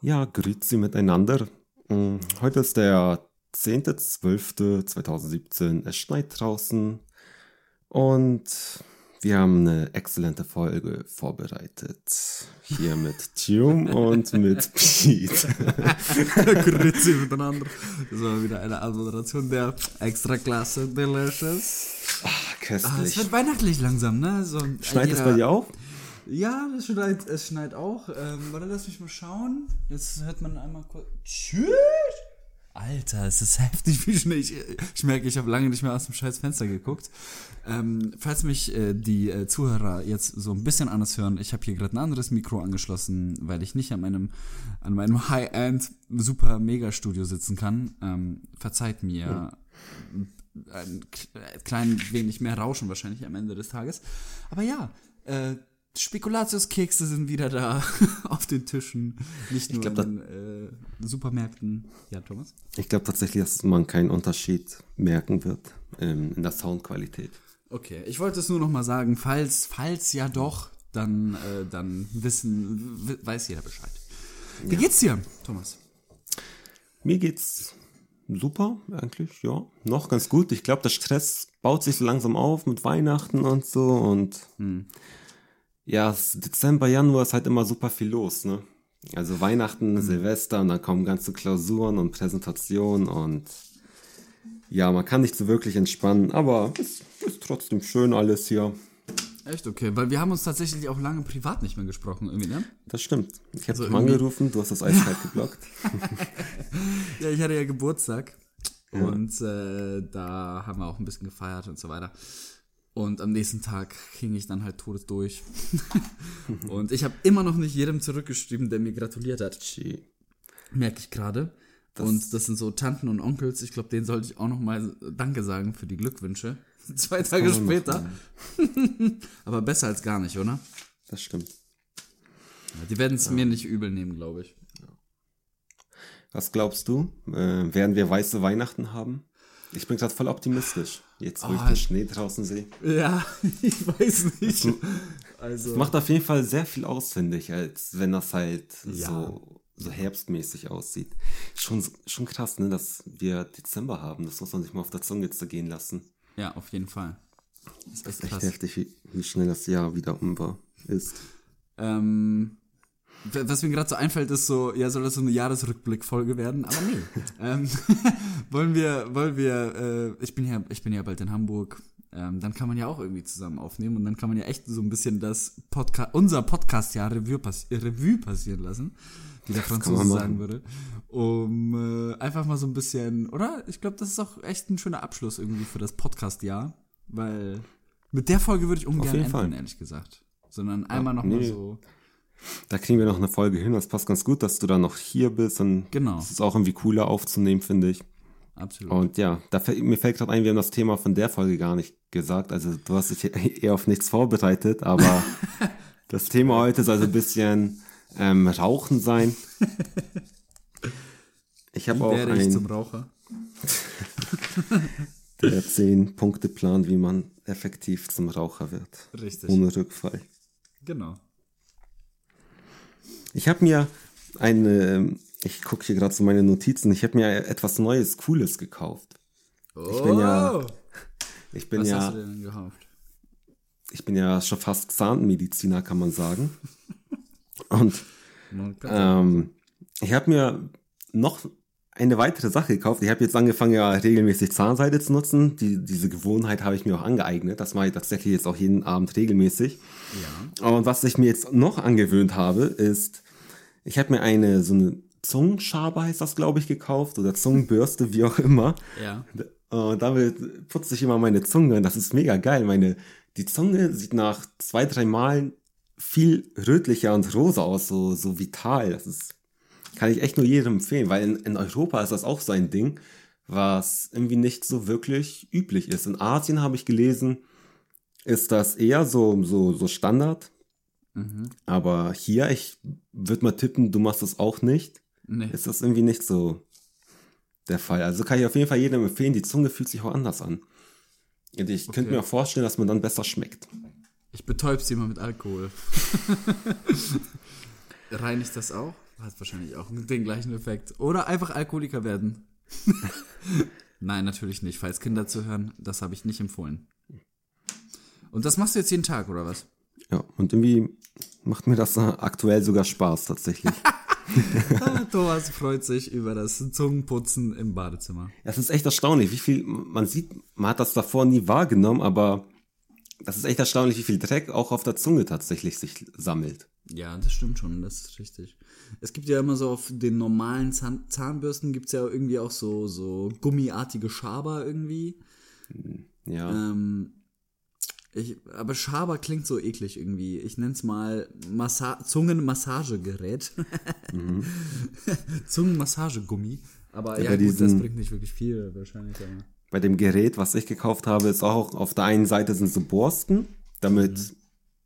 Ja, grüezi miteinander. Mm, Heute ist der 10.12.2017. Es schneit draußen und wir haben eine exzellente Folge vorbereitet. Hier mit Tium und mit Pete. Grüezi miteinander. Das war wieder eine Anmoderation der Extraklasse Delicious. Ah, Ah, es köstlich. wird weihnachtlich langsam, ne? So, Schneit es bei dir auch? Ja, es schneit, es schneit auch. Ähm, warte, lass mich mal schauen. Jetzt hört man einmal kurz. Tschüss! Alter, es ist heftig wie Schnee. Ich, ich merke, ich habe lange nicht mehr aus dem scheiß Fenster geguckt. Ähm, falls mich äh, die äh, Zuhörer jetzt so ein bisschen anders hören, ich habe hier gerade ein anderes Mikro angeschlossen, weil ich nicht an meinem, an meinem High-End super Mega-Studio sitzen kann. Ähm, verzeiht mir ein k- klein wenig mehr Rauschen wahrscheinlich am Ende des Tages. Aber ja, äh, Spekulatiuskekse sind wieder da auf den Tischen, nicht nur glaub, in den äh, Supermärkten. Ja, Thomas? Ich glaube tatsächlich, dass man keinen Unterschied merken wird ähm, in der Soundqualität. Okay, ich wollte es nur noch mal sagen, falls, falls ja doch, dann, äh, dann wissen, weiß jeder Bescheid. Wie geht's dir, Thomas? Mir geht's super, eigentlich, ja. Noch ganz gut. Ich glaube, der Stress baut sich so langsam auf mit Weihnachten und so und ja, Dezember, Januar ist halt immer super viel los, ne? Also Weihnachten, Silvester und dann kommen ganze Klausuren und Präsentationen und ja, man kann nicht so wirklich entspannen, aber es ist trotzdem schön alles hier. Echt okay, weil wir haben uns tatsächlich auch lange privat nicht mehr gesprochen, irgendwie, ne? Das stimmt. Ich habe Also dich angerufen, du hast das eiskalt geblockt. Ja, ich hatte ja Geburtstag und äh, da haben wir auch ein bisschen gefeiert und so weiter. Und am nächsten Tag ging ich dann halt todes durch. und ich habe immer noch nicht jedem zurückgeschrieben, der mir gratuliert hat. Merke ich gerade. Und das sind so Tanten und Onkels. Ich glaube, denen sollte ich auch noch mal Danke sagen für die Glückwünsche. Zwei Tage man noch später. Aber besser als gar nicht, oder? Das stimmt. Ja, Die werden es mir nicht übel nehmen, glaube ich. Was glaubst du? Äh, werden wir weiße Weihnachten haben? Ich bin gerade voll optimistisch. Jetzt, wo ich Ah. den Schnee draußen sehe. Ja, ich weiß nicht. Also. Macht auf jeden Fall sehr viel aus, finde ich, als wenn das halt Ja. so, so herbstmäßig aussieht. Schon, schon krass, ne, dass wir Dezember haben. Das muss man sich mal auf der Zunge zergehen lassen. Ja, auf jeden Fall. Das ist echt Echt krass. heftig, wie, wie schnell das Jahr wieder um war, ist. Ähm, was mir gerade so einfällt, ist so, ja, soll das so eine Jahresrückblickfolge werden? Aber nee. ähm, wollen wir, wollen wir, äh, ich bin ja, ich bin ja bald in Hamburg. Ähm, dann kann man ja auch irgendwie zusammen aufnehmen und dann kann man ja echt so ein bisschen das Podcast, unser Podcast-Jahr Revue, pass Revue passieren lassen, wie der Franzose sagen würde. Um äh, einfach mal so ein bisschen, oder? Ich glaube, das ist auch echt ein schöner Abschluss irgendwie für das Podcast-Jahr, weil mit der Folge würde ich ungern enden, Fall. ehrlich gesagt. Sondern einmal noch mal nee. so. Da kriegen wir noch eine Folge hin. Das passt ganz gut, dass du da noch hier bist. Und Genau. Das ist auch irgendwie cooler aufzunehmen, finde ich. Absolut. Und ja, da, mir fällt gerade ein, wir haben das Thema von der Folge gar nicht gesagt. Also du hast dich eher auf nichts vorbereitet, aber das Thema heute soll so ein bisschen ähm, Rauchen sein. Ich habe auch werde ich zum einen Raucher? der 10-Punkte-Plan, wie man effektiv zum Raucher wird. Richtig. Ohne Rückfall. Genau. Ich habe mir eine, ich gucke hier gerade so meine Notizen, ich habe mir etwas Neues, Cooles gekauft. Ich bin ja- Ich bin Oh! Was ja hast du denn gekauft? ich bin ja schon fast Zahnmediziner, kann man sagen. Und ähm, ich habe mir noch eine weitere Sache gekauft. Ich habe jetzt angefangen, ja regelmäßig Zahnseide zu nutzen. Die, diese Gewohnheit habe ich mir auch angeeignet. Das mache ich tatsächlich jetzt auch jeden Abend regelmäßig. ja. Und was ich mir jetzt noch angewöhnt habe, ist, ich habe mir eine so eine Zungenschabe heißt das, glaube ich, gekauft oder Zungenbürste, wie auch immer. Ja. Und damit putze ich immer meine Zunge und das ist mega geil. Meine, die Zunge sieht nach zwei, drei Malen viel rötlicher und rosa aus, so, so vital. Das ist, kann ich echt nur jedem empfehlen, weil in, in Europa ist das auch so ein Ding, was irgendwie nicht so wirklich üblich ist. In Asien habe ich gelesen, ist das eher so, so, so Standard. Mhm. Aber hier, ich würde mal tippen, du machst das auch nicht. Nee. Ist das irgendwie nicht so der Fall. Also kann ich auf jeden Fall jedem empfehlen, die Zunge fühlt sich auch anders an. Und ich könnte Okay. mir auch vorstellen, dass man dann besser schmeckt. Ich betäub sie mal mit Alkohol. Reinigt das auch? Hat wahrscheinlich auch den gleichen Effekt. Oder einfach Alkoholiker werden. Nein, natürlich nicht. Falls Kinder zuhören, das habe ich nicht empfohlen. Und das machst du jetzt jeden Tag, oder was? Ja, und irgendwie macht mir das aktuell sogar Spaß tatsächlich. Ah, Thomas freut sich über das Zungenputzen im Badezimmer. Das ist echt erstaunlich, wie viel, man sieht, man hat das davor nie wahrgenommen, aber das ist echt erstaunlich, wie viel Dreck auch auf der Zunge tatsächlich sich sammelt. Ja, das stimmt schon, das ist richtig. Es gibt ja immer so auf den normalen Zahn Zahnbürsten gibt es ja irgendwie auch so, so gummiartige Schaber irgendwie. Ja. Ähm, ich, aber Schaber klingt so eklig irgendwie. Ich nenne es mal Massa Zungenmassagegerät. Zungenmassagegummi. Aber Ja, ja, bei gut, das bringt nicht wirklich viel wahrscheinlich. Aber. Bei dem Gerät, was ich gekauft habe, ist auch auf der einen Seite sind so Borsten, damit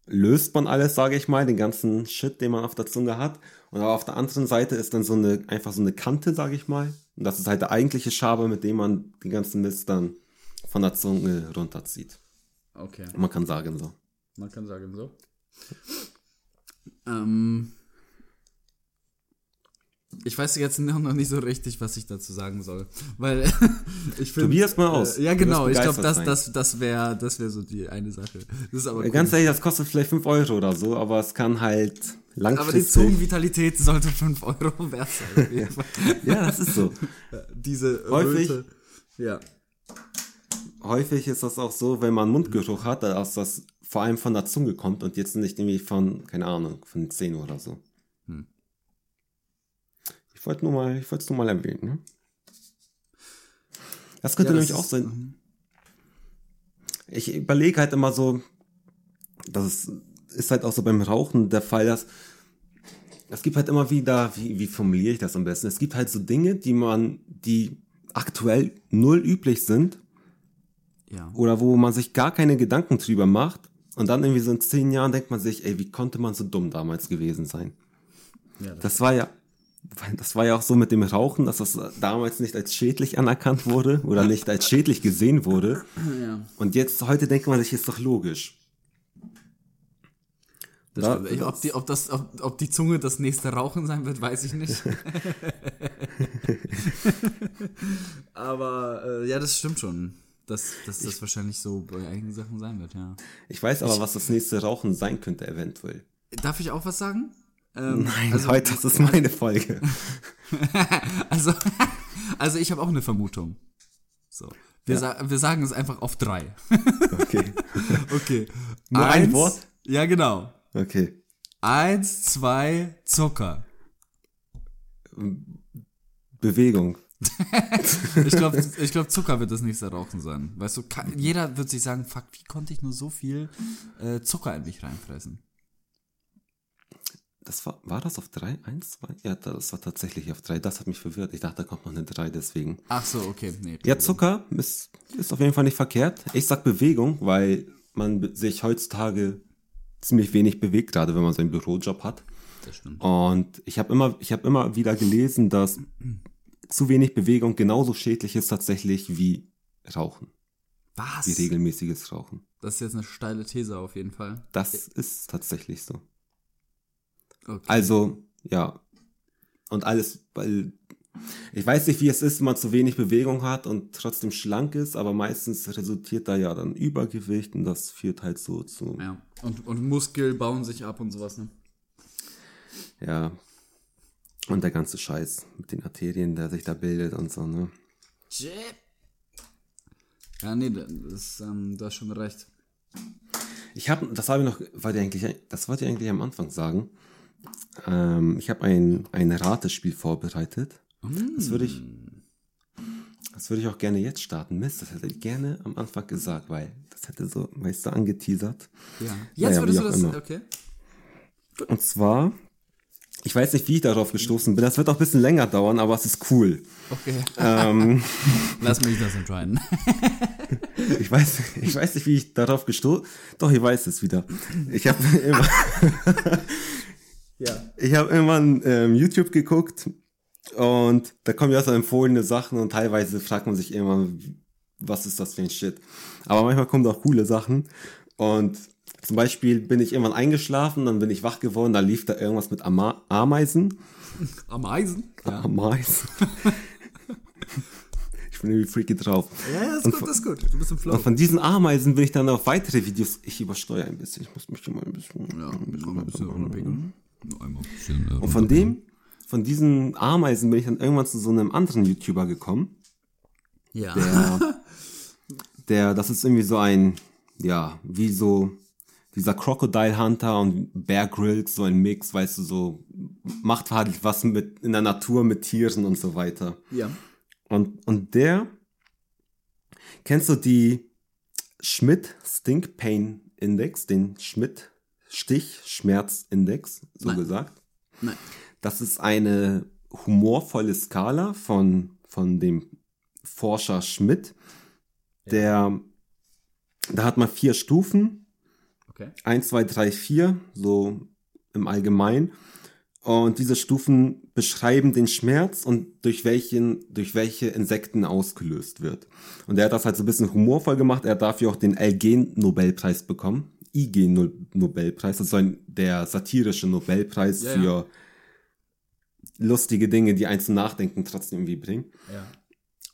löst man alles, sage ich mal, den ganzen Shit, den man auf der Zunge hat. Und aber auf der anderen Seite ist dann so eine, einfach so eine Kante, sage ich mal. Und das ist halt der eigentliche Schaber, mit dem man den ganzen Mist dann von der Zunge runterzieht. Okay, Man kann sagen so. man kann sagen so. Ähm, ich weiß jetzt noch nicht so richtig, was ich dazu sagen soll. Weil ich finde. Probier's mal aus. Äh, ja, genau. Ich glaube, das, das, das wäre das wär so die eine Sache. Das ist aber cool. Ganz ehrlich, das kostet vielleicht 5 Euro oder so, aber es kann halt aber die langfristig. Zungenvitalität sollte 5 Euro wert sein. Fall. ja, das ist so. Diese Häufig- Röte. Ja. Häufig ist das auch so, wenn man Mundgeruch hat, dass das vor allem von der Zunge kommt und jetzt nicht irgendwie von, keine Ahnung, von den Zähnen oder so. Hm. Ich wollte nur mal, ich wollte es nur mal erwähnen, ne? Das könnte Ja, nämlich das auch ist- sein. Ich überlege halt immer so, das ist, ist halt auch so beim Rauchen der Fall, dass es gibt halt immer wieder, wie, wie formuliere ich das am besten? Es gibt halt so Dinge, die man, die aktuell null üblich sind Ja. oder wo man sich gar keine Gedanken drüber macht und dann irgendwie so in zehn Jahren denkt man sich, ey, wie konnte man so dumm damals gewesen sein? ja das, Das war ja, das war ja auch so mit dem Rauchen, dass das damals nicht als schädlich anerkannt wurde oder nicht als schädlich gesehen wurde. ja. Und jetzt, heute denkt man sich, ist doch logisch. Das stimmt. Ich, ob, die, ob, das, ob, ob die Zunge das nächste Rauchen sein wird, weiß ich nicht. Aber äh, ja, das stimmt schon. Dass, dass das wahrscheinlich so bei einigen Sachen sein wird, ja. Ich weiß aber, was das nächste Rauchen sein könnte, eventuell. Darf ich auch was sagen? Ähm, Nein, also, heute, das ist meine Folge. also, also ich habe auch eine Vermutung. So. Wir, Ja. sa wir sagen es einfach auf drei. Okay. Okay. Nur ein Wort? Ja, genau. Okay. Eins, zwei, Zucker. Bewegung. Ich glaube, ich glaub, Zucker wird das nächste Rauchen sein. Weißt du, ka- jeder wird sich sagen, fuck, wie konnte ich nur so viel äh, Zucker in mich reinfressen? Das war, war das auf drei? Eins, zwei? Ja, das war tatsächlich auf drei. Das hat mich verwirrt. Ich dachte, da kommt noch eine drei, deswegen. Ach so, okay, nee. Ja, Zucker ist, ist auf jeden Fall nicht verkehrt. Ich sag Bewegung, weil man sich heutzutage ziemlich wenig bewegt, gerade wenn man so einen Bürojob hat. Das stimmt. Und ich habe immer, ich habe immer wieder gelesen, dass zu wenig Bewegung genauso schädlich ist tatsächlich wie Rauchen, Was? wie regelmäßiges Rauchen. Das ist jetzt eine steile These auf jeden Fall. Das ist tatsächlich so. Okay. Also, ja. Und alles, weil ich weiß nicht, wie es ist, wenn man zu wenig Bewegung hat und trotzdem schlank ist, aber meistens resultiert da ja dann Übergewicht und das führt halt so zu, ja. Und, und Muskel bauen sich ab und sowas, ne? ja. Und der ganze Scheiß mit den Arterien, der sich da bildet und so, ne? Ja, nee, das, ähm, du hast schon recht. Ich habe, das habe ich noch, wollte ich eigentlich, das wollte ich eigentlich am Anfang sagen. Ähm, ich habe ein, ein Ratespiel vorbereitet. Das würde ich, das würde ich auch gerne jetzt starten. Mist, das hätte ich gerne am Anfang gesagt, weil das hätte so, weißt du, angeteasert. Ja. Jetzt Naja, würdest du das. immer. Okay. Und zwar Ich weiß nicht, wie ich darauf gestoßen bin. Das wird auch ein bisschen länger dauern, aber es ist cool. Okay. Ähm, Lass mich das entscheiden. ich, weiß, ich weiß nicht, wie ich darauf gestoßen Doch, ich weiß es wieder. Ich habe immer, ja. ich hab irgendwann ähm, YouTube geguckt und da kommen ja so empfohlene Sachen und teilweise fragt man sich immer, was ist das für ein Shit. Aber manchmal kommen auch coole Sachen und zum Beispiel bin ich irgendwann eingeschlafen, dann bin ich wach geworden, da lief da irgendwas mit Ama Ameisen. Ameisen? Ja. Ameisen. ich bin irgendwie freaky drauf. Ja, ja, ist Und gut, ist gut. Du bist im Flow. Und von diesen Ameisen bin ich dann auf weitere Videos. Ich übersteuere ein bisschen. Ich muss mich schon mal ein bisschen. Ja, ein bisschen runterpegeln. Einmal ein bisschen, äh, Und von dem, von diesen Ameisen bin ich dann irgendwann zu so einem anderen YouTuber gekommen. Ja. Der, der, das ist irgendwie so ein, ja, wie so dieser Crocodile Hunter und Bear Grylls, so ein Mix, weißt du, so macht halt was mit in der Natur mit Tieren und so weiter. ja. Und, und der, kennst du die Schmidt Stink Pain Index, den Schmidt Stich Schmerz Index, so Nein. gesagt? Nein. Das ist eine humorvolle Skala von, von dem Forscher Schmidt. Der, da hat man vier Stufen. Okay. 1, 2, 3, 4, so im Allgemeinen. Und diese Stufen beschreiben den Schmerz und durch welchen, durch welche Insekten ausgelöst wird. Und er hat das halt so ein bisschen humorvoll gemacht. Er hat dafür auch den Elgen-Nobelpreis bekommen. IG-Nobelpreis. Das ein, der satirische Nobelpreis Ja, für ja. lustige Dinge, die einen zum Nachdenken trotzdem irgendwie bringen. Ja.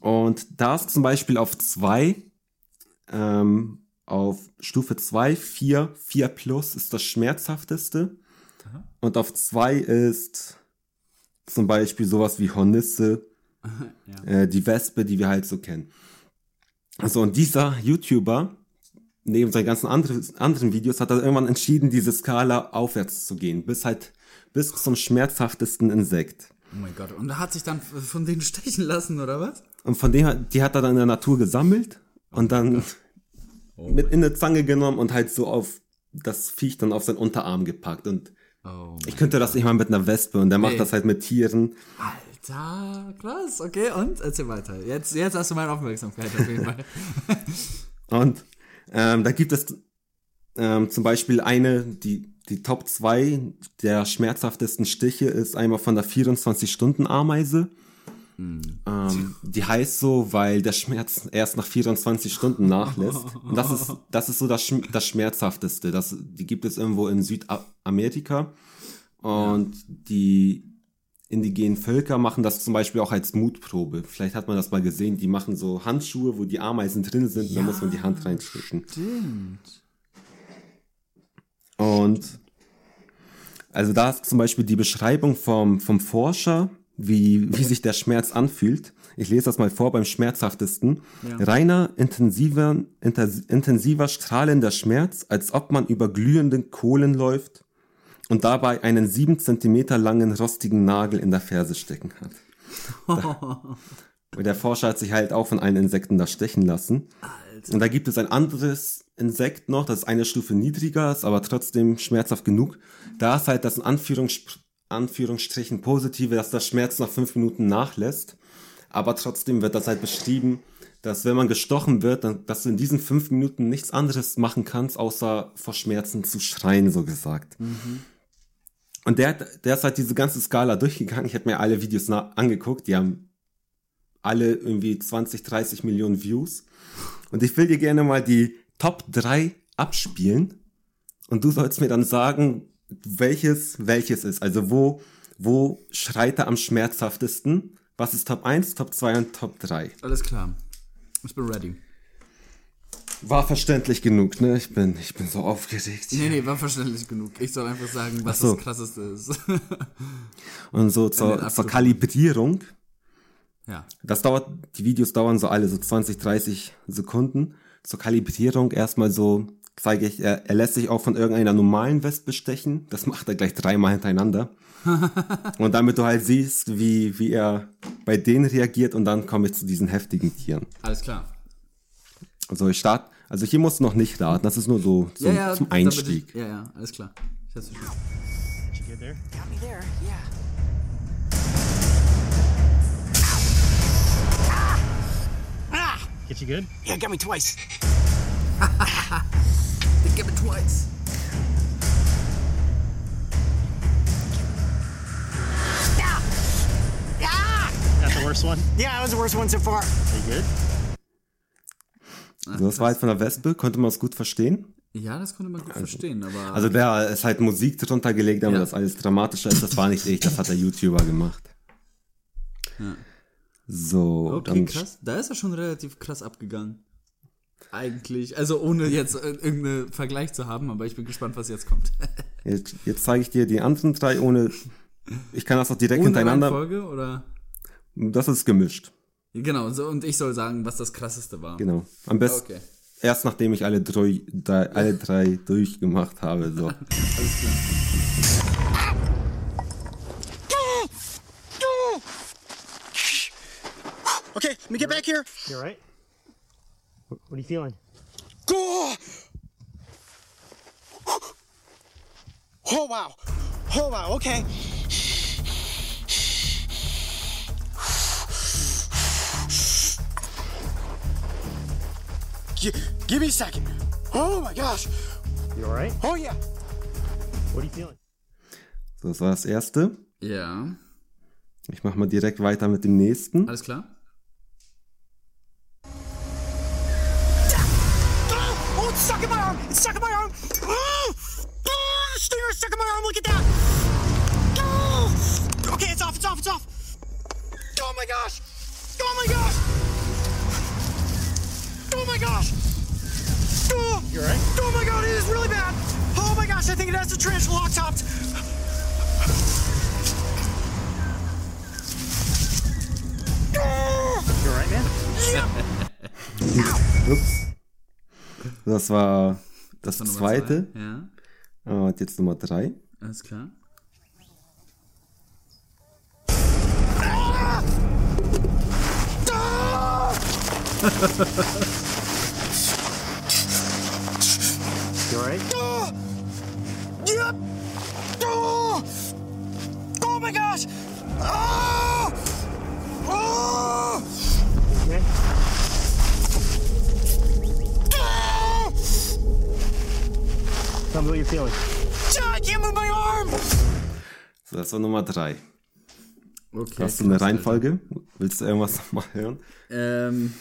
Und da ist zum Beispiel auf zwei, ähm, auf Stufe 2, 4, 4 plus ist das schmerzhafteste. Aha. Und auf zwei ist zum Beispiel sowas wie Hornisse, Ja. äh, die Wespe, die wir halt so kennen. Also und dieser YouTuber, neben seinen ganzen anderen, anderen Videos, hat er irgendwann entschieden, diese Skala aufwärts zu gehen, bis halt, bis zum schmerzhaftesten Insekt. Oh mein Gott. Und er hat sich dann von denen stechen lassen, oder was? Und von dem, hat- die hat er dann in der Natur gesammelt und dann mit in eine Zange genommen und halt so auf das Viech dann auf seinen Unterarm gepackt. Und Oh ich könnte das nicht mal mit einer Wespe und der macht Nee. das halt mit Tieren. Alter, krass, okay, und erzähl weiter. Jetzt, jetzt hast du meine Aufmerksamkeit auf jeden Fall. Und ähm, da gibt es ähm, zum Beispiel eine, die, die Top 2 der schmerzhaftesten Stiche ist einmal von der 24-Stunden-Ameise. Ähm, die heißt so, weil der Schmerz erst nach 24 Stunden nachlässt. Und das ist, das ist so das, Schm- das Schmerzhafteste. Das, die gibt es irgendwo in Südamerika. Und die indigenen Völker machen das zum Beispiel auch als Mutprobe. Vielleicht hat man das mal gesehen. Die machen so Handschuhe, wo die Ameisen drin sind. Da muss man die Hand reinstecken. Stimmt. Und also da ist zum Beispiel die Beschreibung vom, vom Forscher, wie, wie sich der Schmerz anfühlt. Ich lese das mal vor beim schmerzhaftesten. Ja. Reiner, intensiver, intens- intensiver, strahlender Schmerz, als ob man über glühende Kohlen läuft und dabei einen sieben Zentimeter langen rostigen Nagel in der Ferse stecken hat. Und der Forscher hat sich halt auch von allen Insekten da stechen lassen. Und da gibt es ein anderes Insekt noch, das ist eine Stufe niedriger, ist aber trotzdem schmerzhaft genug. Da ist halt das in Anführungs Anführungsstrichen positive, dass der Schmerz nach fünf Minuten nachlässt. Aber trotzdem wird das halt beschrieben, dass wenn man gestochen wird, dann, dass du in diesen fünf Minuten nichts anderes machen kannst, außer vor Schmerzen zu schreien, so gesagt. Und der, hat- der ist halt diese ganze Skala durchgegangen. Ich habe mir alle Videos angeguckt, die haben alle irgendwie 20, 30 Millionen Views. Und ich will dir gerne mal die Top 3 abspielen. Und du sollst mir dann sagen, welches welches ist. Also wo, wo schreit er am schmerzhaftesten? Was ist Top 1, Top 2 und Top 3? Alles klar. Ich bin ready. War verständlich genug, ne? Ich bin, ich bin so aufgeregt. Nee, nee, war verständlich genug. Ich soll einfach sagen, was so. das krasseste ist. Und so zur, zur. Kalibrierung. ja. Das dauert, die Videos dauern so alle so 20, 30 Sekunden. Zur Kalibrierung erstmal so zeige ich, er, er lässt sich auch von irgendeiner normalen Wespe stechen. Das macht er gleich dreimal hintereinander. und damit du halt siehst, wie, wie er bei denen reagiert und dann komme ich zu diesen heftigen Tieren. Alles klar. Also ich start, also hier musst du noch nicht raten, das ist nur so zum, zum damit Einstieg. Ich, ja, ja, alles klar. Ich hab's verstanden. Right there? Got me there, yeah. Ah! Get you good? Yeah, got me twice. Give it twice. Ah! Ah! That's the worst one? Yeah, that was the worst one so far. Are you good? Also das war halt von der Wespe, konnte man es gut verstehen. Ja, das konnte man gut verstehen, aber. Also der ist halt Musik drunter gelegt, aber Ja. das alles dramatischer ist, das war nicht ich, das hat der YouTuber gemacht. Ja. So, okay, dann krass. Da ist er schon relativ krass abgegangen. Eigentlich. Also ohne jetzt äh, irgendeinen Vergleich zu haben, aber ich bin gespannt, was jetzt kommt. jetzt, jetzt zeige ich dir die anderen drei ohne. Ich kann das auch direkt Ohne hintereinander. Reihenfolge oder? Das ist gemischt. Genau, so, und ich soll sagen, was das krasseste war. Genau. Am besten Okay. erst nachdem ich alle drei, drei, alle drei durchgemacht habe. So. Alles klar. Okay, let me get back here. You all right? What, what are you feeling? Oh! Oh wow. Oh wow, okay. Gi- give me a second. Oh my gosh. You all right? Oh yeah. What are you feeling? so, das war das erste. Ja, Ich mache mal direkt weiter mit dem nächsten. alles klar. My gosh. Oh. You right? Oh my god, it is really bad. Oh my gosh, I think it has the tarantula lock topped. You all right, man? yeah. Ups. Das war das Nummer zweite. zwei. Ja, Und jetzt Nummer drei. alles klar. Right? Oh, yep. Oh, oh my gosh. Oh, oh, Okay. oh. Tell me what you're feeling. I can't move my arm. So, das war Nummer drei. Okay. Hast du eine Reihenfolge? Willst du irgendwas noch mal hören? Ähm.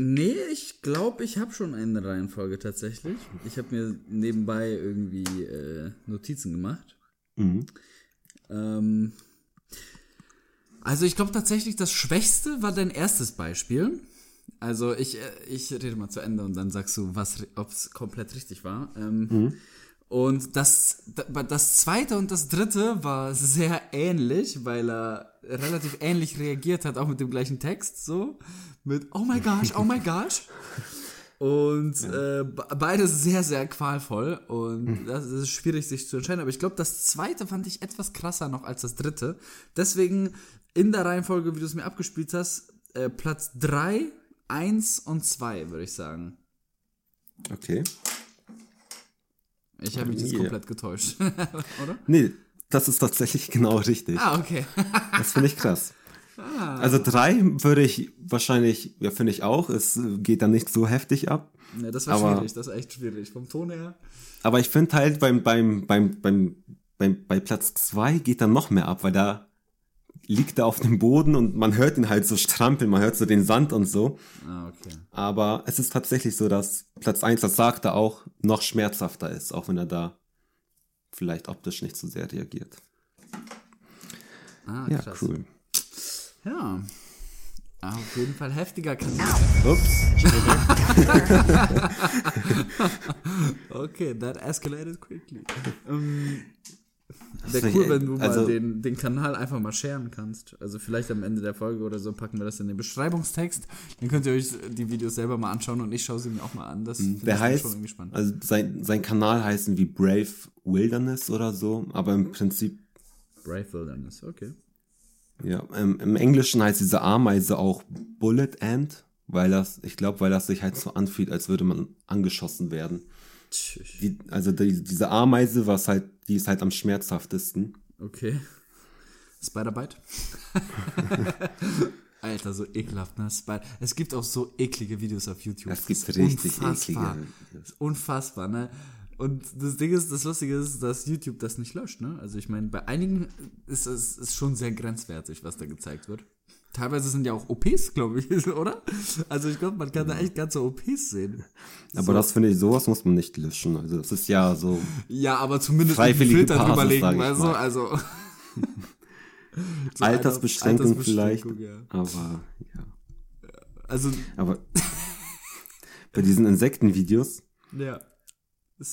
Nee, ich glaube, ich habe schon eine Reihenfolge tatsächlich. Ich habe mir nebenbei irgendwie äh, Notizen gemacht. Mhm. Ähm, also ich glaube tatsächlich, das Schwächste war dein erstes Beispiel. Also ich, äh, ich rede mal zu Ende und dann sagst du, was, ob es komplett richtig war. Ähm, Und das, da- das zweite und das dritte war sehr ähnlich, weil er relativ ähnlich reagiert hat, auch mit dem gleichen Text, so. Mit Oh my gosh, oh my gosh. Und äh, be- beides sehr, sehr qualvoll. Und das ist schwierig, sich zu entscheiden. Aber ich glaube, das zweite fand ich etwas krasser noch als das dritte. Deswegen in der Reihenfolge, wie du es mir abgespielt hast, äh, Platz 3, 1 und 2, würde ich sagen. Okay. Ich habe mich jetzt komplett getäuscht. Oder? Nee, das ist tatsächlich genau richtig. Ah, okay. Das finde ich krass. Also drei würde ich wahrscheinlich, ja, finde ich auch. Es äh, geht dann nicht so heftig ab. Ne, das war Aber- schwierig, das war echt schwierig. Vom Ton her. Aber ich finde halt beim, beim, beim, beim, beim, bei Platz zwei geht dann noch mehr ab, weil da liegt er auf dem Boden und man hört ihn halt so strampeln, man hört so den Sand und so. Ah, okay. Aber es ist tatsächlich so, dass Platz eins, das sagt er auch, noch schmerzhafter ist, auch wenn er da vielleicht optisch nicht so sehr reagiert. Ah, Ja, krass. cool. Ja. Ah, Auf jeden Fall heftiger Kanal. Ups. Okay, that escalated quickly. ähm, Wäre cool, wenn du also- mal den, den Kanal einfach mal sharen kannst. Also vielleicht am Ende der Folge oder so packen wir das in den Beschreibungstext. Dann könnt ihr euch die Videos selber mal anschauen und ich schaue sie mir auch mal an. Das find Der heißt, schon irgendwie spannend. also sein, sein Kanal heißt wie Brave Wilderness oder so, aber im Prinzip, Brave Wilderness, okay. ja, im, im Englischen heißt diese Ameise auch Bullet Ant, weil das, ich glaube, weil das sich halt so anfühlt, als würde man angeschossen werden. Die, also die, diese Ameise, was halt, die ist halt am schmerzhaftesten. Okay. Spider-Bite? Alter, so ekelhaft, ne? Spider es gibt auch so eklige Videos auf YouTube. Es gibt ist richtig unfassbar. eklige Videos. Unfassbar, ne? Und das Ding ist, das Lustige ist, dass YouTube das nicht löscht, ne? Also ich meine, bei einigen ist es ist schon sehr grenzwertig, was da gezeigt wird. Teilweise sind ja auch OPs, glaube ich, oder? Also ich glaube, man kann da echt ganze OPs sehen. Aber das finde ich, sowas muss man nicht löschen. Also das ist ja so, Ja, aber zumindest einen Filter Basis, drüberlegen, weißt du? Also. So Altersbeschränkung, vielleicht. ja. Aber ja. Also, Aber bei diesen Insektenvideos, ja.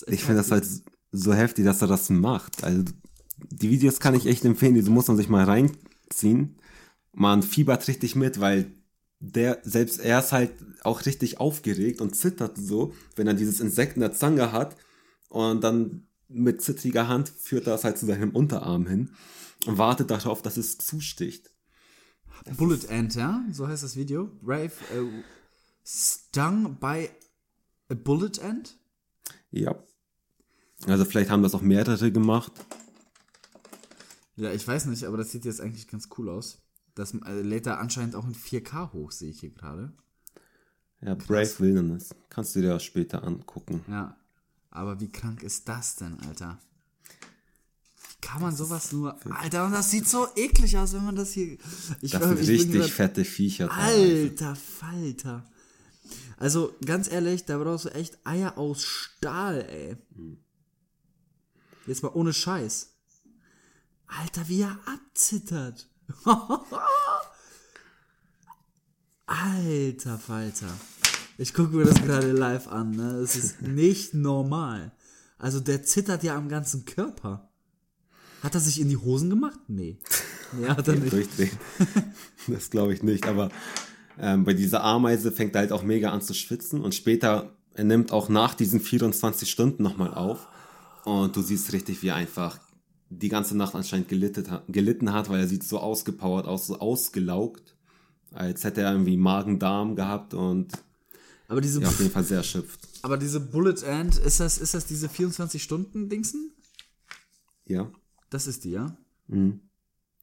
Ich finde das halt so heftig, dass er das macht. Also die Videos kann ich echt empfehlen, diese muss man sich mal reinziehen. Man fiebert richtig mit, weil der, selbst er ist halt auch richtig aufgeregt und zittert so, wenn er dieses Insekt in der Zange hat und dann mit zittriger Hand führt er es halt zu seinem Unterarm hin und wartet darauf, dass es zusticht. Bullet Ant, ja? So heißt das Video. Brave äh, stung by a bullet ant? Ja. Also vielleicht haben das auch mehrere gemacht. Ja, ich weiß nicht, aber das sieht jetzt eigentlich ganz cool aus. Das äh, lädt er anscheinend auch in 4K hoch, sehe ich hier gerade. Ja, Brave Wilderness. Kannst du dir später angucken. Ja. Aber wie krank ist das denn, Alter? Wie kann man sowas nur. Alter, und das sieht so eklig aus, wenn man das hier. Ich, Das sind ich bin richtig grad- fette Viecher. Alter Falter. Also, ganz ehrlich, da brauchst du echt Eier aus Stahl, ey. Jetzt mal ohne Scheiß. Alter, wie er abzittert. Alter Falter. Ich gucke mir das gerade live an, ne? Es ist nicht normal. Also, der zittert ja am ganzen Körper. Hat er sich in die Hosen gemacht? Nee. Nee, hat er nicht. Durchdrehen. Das glaube ich nicht. Aber ähm, bei dieser Ameise fängt er halt auch mega an zu schwitzen und später, er nimmt auch nach diesen 24 Stunden nochmal auf und du siehst richtig, wie er einfach die ganze Nacht anscheinend gelitten hat, weil er sieht so ausgepowert aus, so ausgelaugt, als hätte er irgendwie Magen-Darm gehabt und Aber diese, ja, auf jeden Fall sehr erschöpft. Aber diese Bullet Ant, ist das, ist das diese 24-Stunden-Dingsen? Ja. Das ist die, ja? Mhm.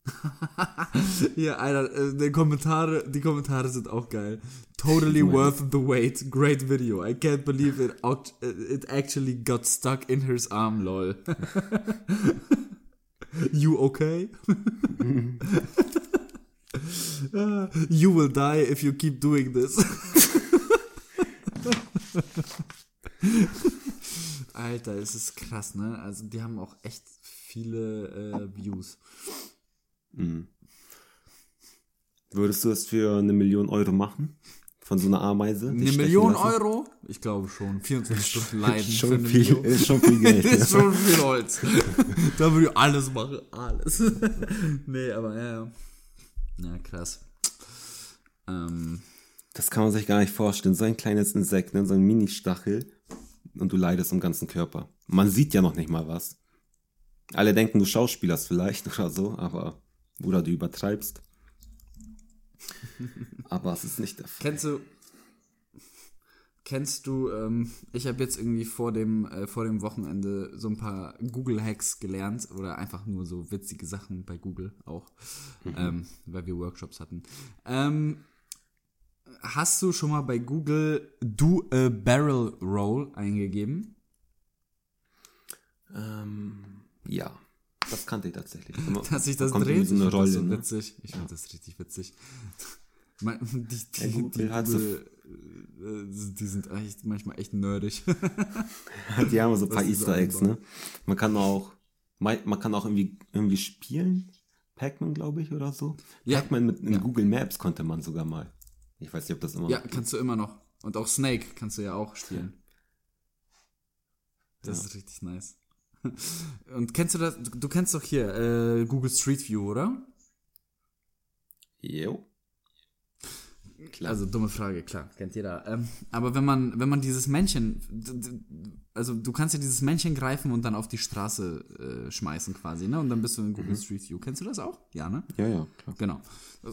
Hier, Alter, äh, die Kommentare, die Kommentare sind auch geil. Totally worth the wait. Great video. I can't believe it, it actually got stuck in her arm, lol. you okay? You will die if you keep doing this. Alter, es ist krass, ne? Also die haben auch echt viele äh, Views. Würdest du es für eine Million Euro machen? Von so einer Ameise? Eine Million lassen? Euro? Ich glaube schon. 24 Stunden leiden. Schon viel, ist schon viel Geld. ist schon viel Holz. da würde ich alles machen. Alles. nee, aber ja. ja. Ja, krass. Ähm, Das kann man sich gar nicht vorstellen. So ein kleines Insekt, ne? so ein Mini-Stachel. Und du leidest am ganzen Körper. Man sieht ja noch nicht mal was. Alle denken, du schauspielerst vielleicht oder so, aber. Oder du übertreibst. Aber es ist nicht der Fall. kennst du. Kennst du, ähm, ich habe jetzt irgendwie vor dem, äh, vor dem Wochenende so ein paar Google-Hacks gelernt oder einfach nur so witzige Sachen bei Google auch, ähm, weil wir Workshops hatten. Ähm, hast du schon mal bei Google Do a Barrel Roll eingegeben? Ähm, ja, das kannte ich tatsächlich. Dass sich das dreht? irgendwie so eine ich find Rolle. das so ne? witzig. Ich finde das richtig witzig. Man- Die, die, Ja, die, hat so- Google, äh, die sind echt, manchmal echt nerdig. Die haben so ein paar Easter Eggs, ne? Man kann auch, man kann auch irgendwie, irgendwie spielen. Pac-Man, glaube ich, oder so. Ja. Pac-Man mit in Ja. Google Maps konnte man sogar mal. Ich weiß nicht, ob das immer ja, noch kannst du immer noch. Und auch Snake kannst du ja auch spielen. Das ist richtig nice. Und kennst du das? Du, du kennst doch hier äh, Google Street View, oder? Jo. Also dumme Frage, klar, kennt jeder. Ähm, aber wenn man, wenn man dieses Männchen, also du kannst ja dieses Männchen greifen und dann auf die Straße äh, schmeißen quasi, ne? Und dann bist du in Google Street View. Kennst du das auch? Ja, ne? Ja, ja, klar. Genau.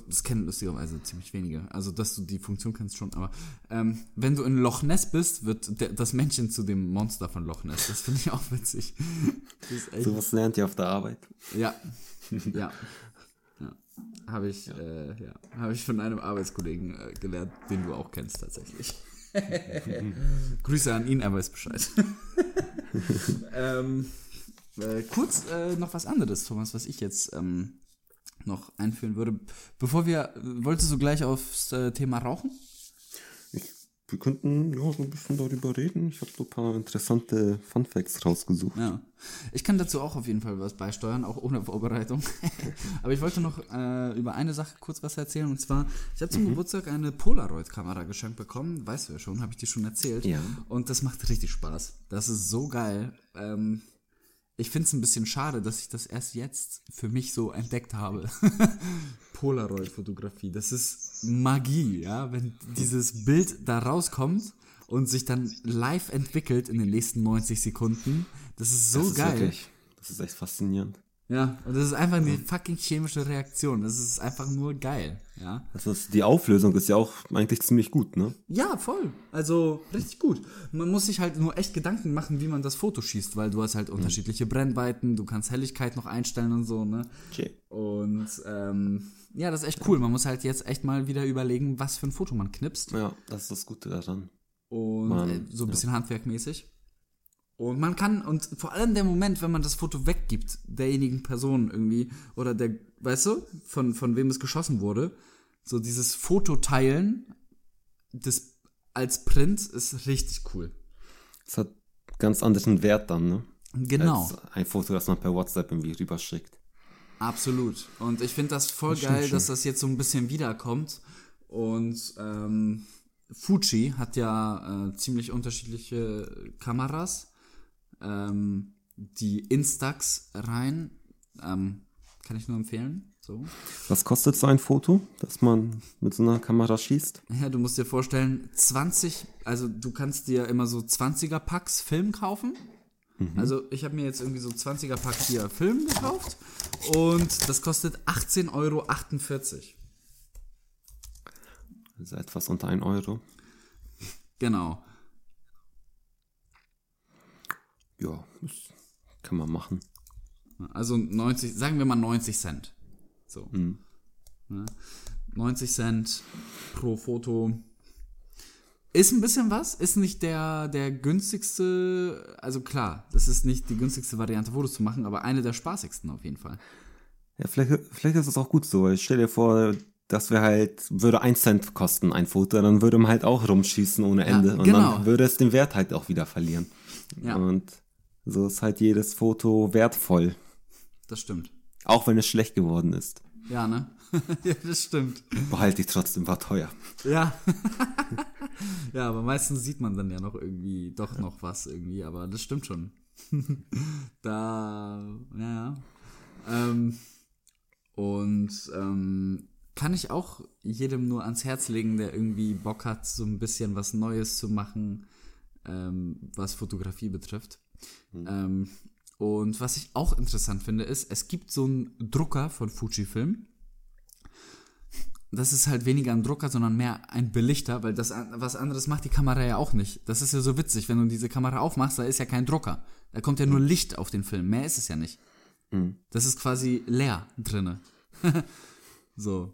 Das kennen lustigerweise ziemlich wenige. Also, dass du die Funktion kennst schon, aber ähm, wenn du in Loch Ness bist, wird der, das Männchen zu dem Monster von Loch Ness. Das finde ich auch witzig. Echt Sowas lernt ihr auf der Arbeit. ja. Ja. Ja. Habe ich, äh, ja. Habe ich von einem Arbeitskollegen äh, gelernt, den du auch kennst tatsächlich. Grüße an ihn, er weiß Bescheid. ähm, äh, kurz äh, noch was anderes, Thomas, was ich jetzt ähm, noch einführen würde. Bevor wir, wolltest du gleich aufs äh, Thema Rauchen? Wir könnten ja so ein bisschen darüber reden. Ich habe so ein paar interessante Fun Facts rausgesucht. Ja. Ich kann dazu auch auf jeden Fall was beisteuern, auch ohne Vorbereitung. Aber ich wollte noch äh, über eine Sache kurz was erzählen. Und zwar, ich habe zum Geburtstag eine Polaroid-Kamera geschenkt bekommen. Weißt du ja schon, habe ich dir schon erzählt. Ja. Und das macht richtig Spaß. Das ist so geil. Ähm, ich finde es ein bisschen schade, dass ich das erst jetzt für mich so entdeckt habe. Polaroid-Fotografie, das ist Magie, ja, wenn dieses Bild da rauskommt und sich dann live entwickelt in den nächsten 90 Sekunden. Das ist so das ist geil. Wirklich, das ist echt faszinierend. Ja, und das ist einfach eine fucking chemische Reaktion. Das ist einfach nur geil, ja. Also die Auflösung ist ja auch eigentlich ziemlich gut, ne? Ja, voll. Also richtig gut. Man muss sich halt nur echt Gedanken machen, wie man das Foto schießt, weil du hast halt unterschiedliche Brennweiten, du kannst Helligkeit noch einstellen und so, ne? Okay. Und ähm, ja, das ist echt cool. Man muss halt jetzt echt mal wieder überlegen, was für ein Foto man knipst. Ja, das ist das Gute daran. Und Man- äh, so ein bisschen handwerkmäßig. Und man kann, und vor allem der Moment, wenn man das Foto weggibt, derjenigen Person irgendwie, oder der, weißt du, von, von wem es geschossen wurde, so dieses Foto teilen, das als Print ist richtig cool. Es hat ganz anderen Wert dann, ne? Genau. Als ein Foto, das man per WhatsApp irgendwie rüberschickt. Absolut. Und ich finde das voll Das geil, schon. dass das jetzt so ein bisschen wiederkommt. Und ähm, Fuji hat ja äh, ziemlich unterschiedliche Kameras. Ähm, die Instax rein. Ähm, kann ich nur empfehlen. So. Was kostet so ein Foto, das man mit so einer Kamera schießt? Ja, du musst dir vorstellen, 20, also du kannst dir immer so 20er Packs Film kaufen. Also ich habe mir jetzt irgendwie so 20er Pack hier Film gekauft und das kostet 18,48 Euro. Also etwas unter 1 Euro. Genau. Ja, das kann man machen. Also 90, sagen wir mal 90 Cent. So. Ne? 90 Cent pro Foto. Ist ein bisschen was, ist nicht der, der günstigste, also klar, das ist nicht die günstigste Variante, Fotos zu machen, aber eine der spaßigsten auf jeden Fall. Ja, vielleicht, vielleicht ist es auch gut so. Ich stell dir vor, das wäre halt, würde 1 Cent kosten, ein Foto, dann würde man halt auch rumschießen ohne Ende. und genau. dann würde es den Wert halt auch wieder verlieren. Ja. Und so ist halt jedes Foto wertvoll. Das stimmt. Auch wenn es schlecht geworden ist. Ja, ne? ja, das stimmt. Behalte ich trotzdem, war teuer. Ja. ja, aber meistens sieht man dann ja noch irgendwie doch noch was irgendwie, aber das stimmt schon. da, ja. Ähm, und ähm, kann ich auch jedem nur ans Herz legen, der irgendwie Bock hat, so ein bisschen was Neues zu machen, ähm, was Fotografie betrifft. Ähm, und was ich auch interessant finde, ist, es gibt so einen Drucker von Fujifilm, das ist halt weniger ein Drucker, sondern mehr ein Belichter, weil das was anderes macht die Kamera ja auch nicht. Das ist ja so witzig, wenn du diese Kamera aufmachst, da ist ja kein Drucker. Da kommt ja nur Licht auf den Film. Mehr ist es ja nicht. Das ist quasi leer drinne. so.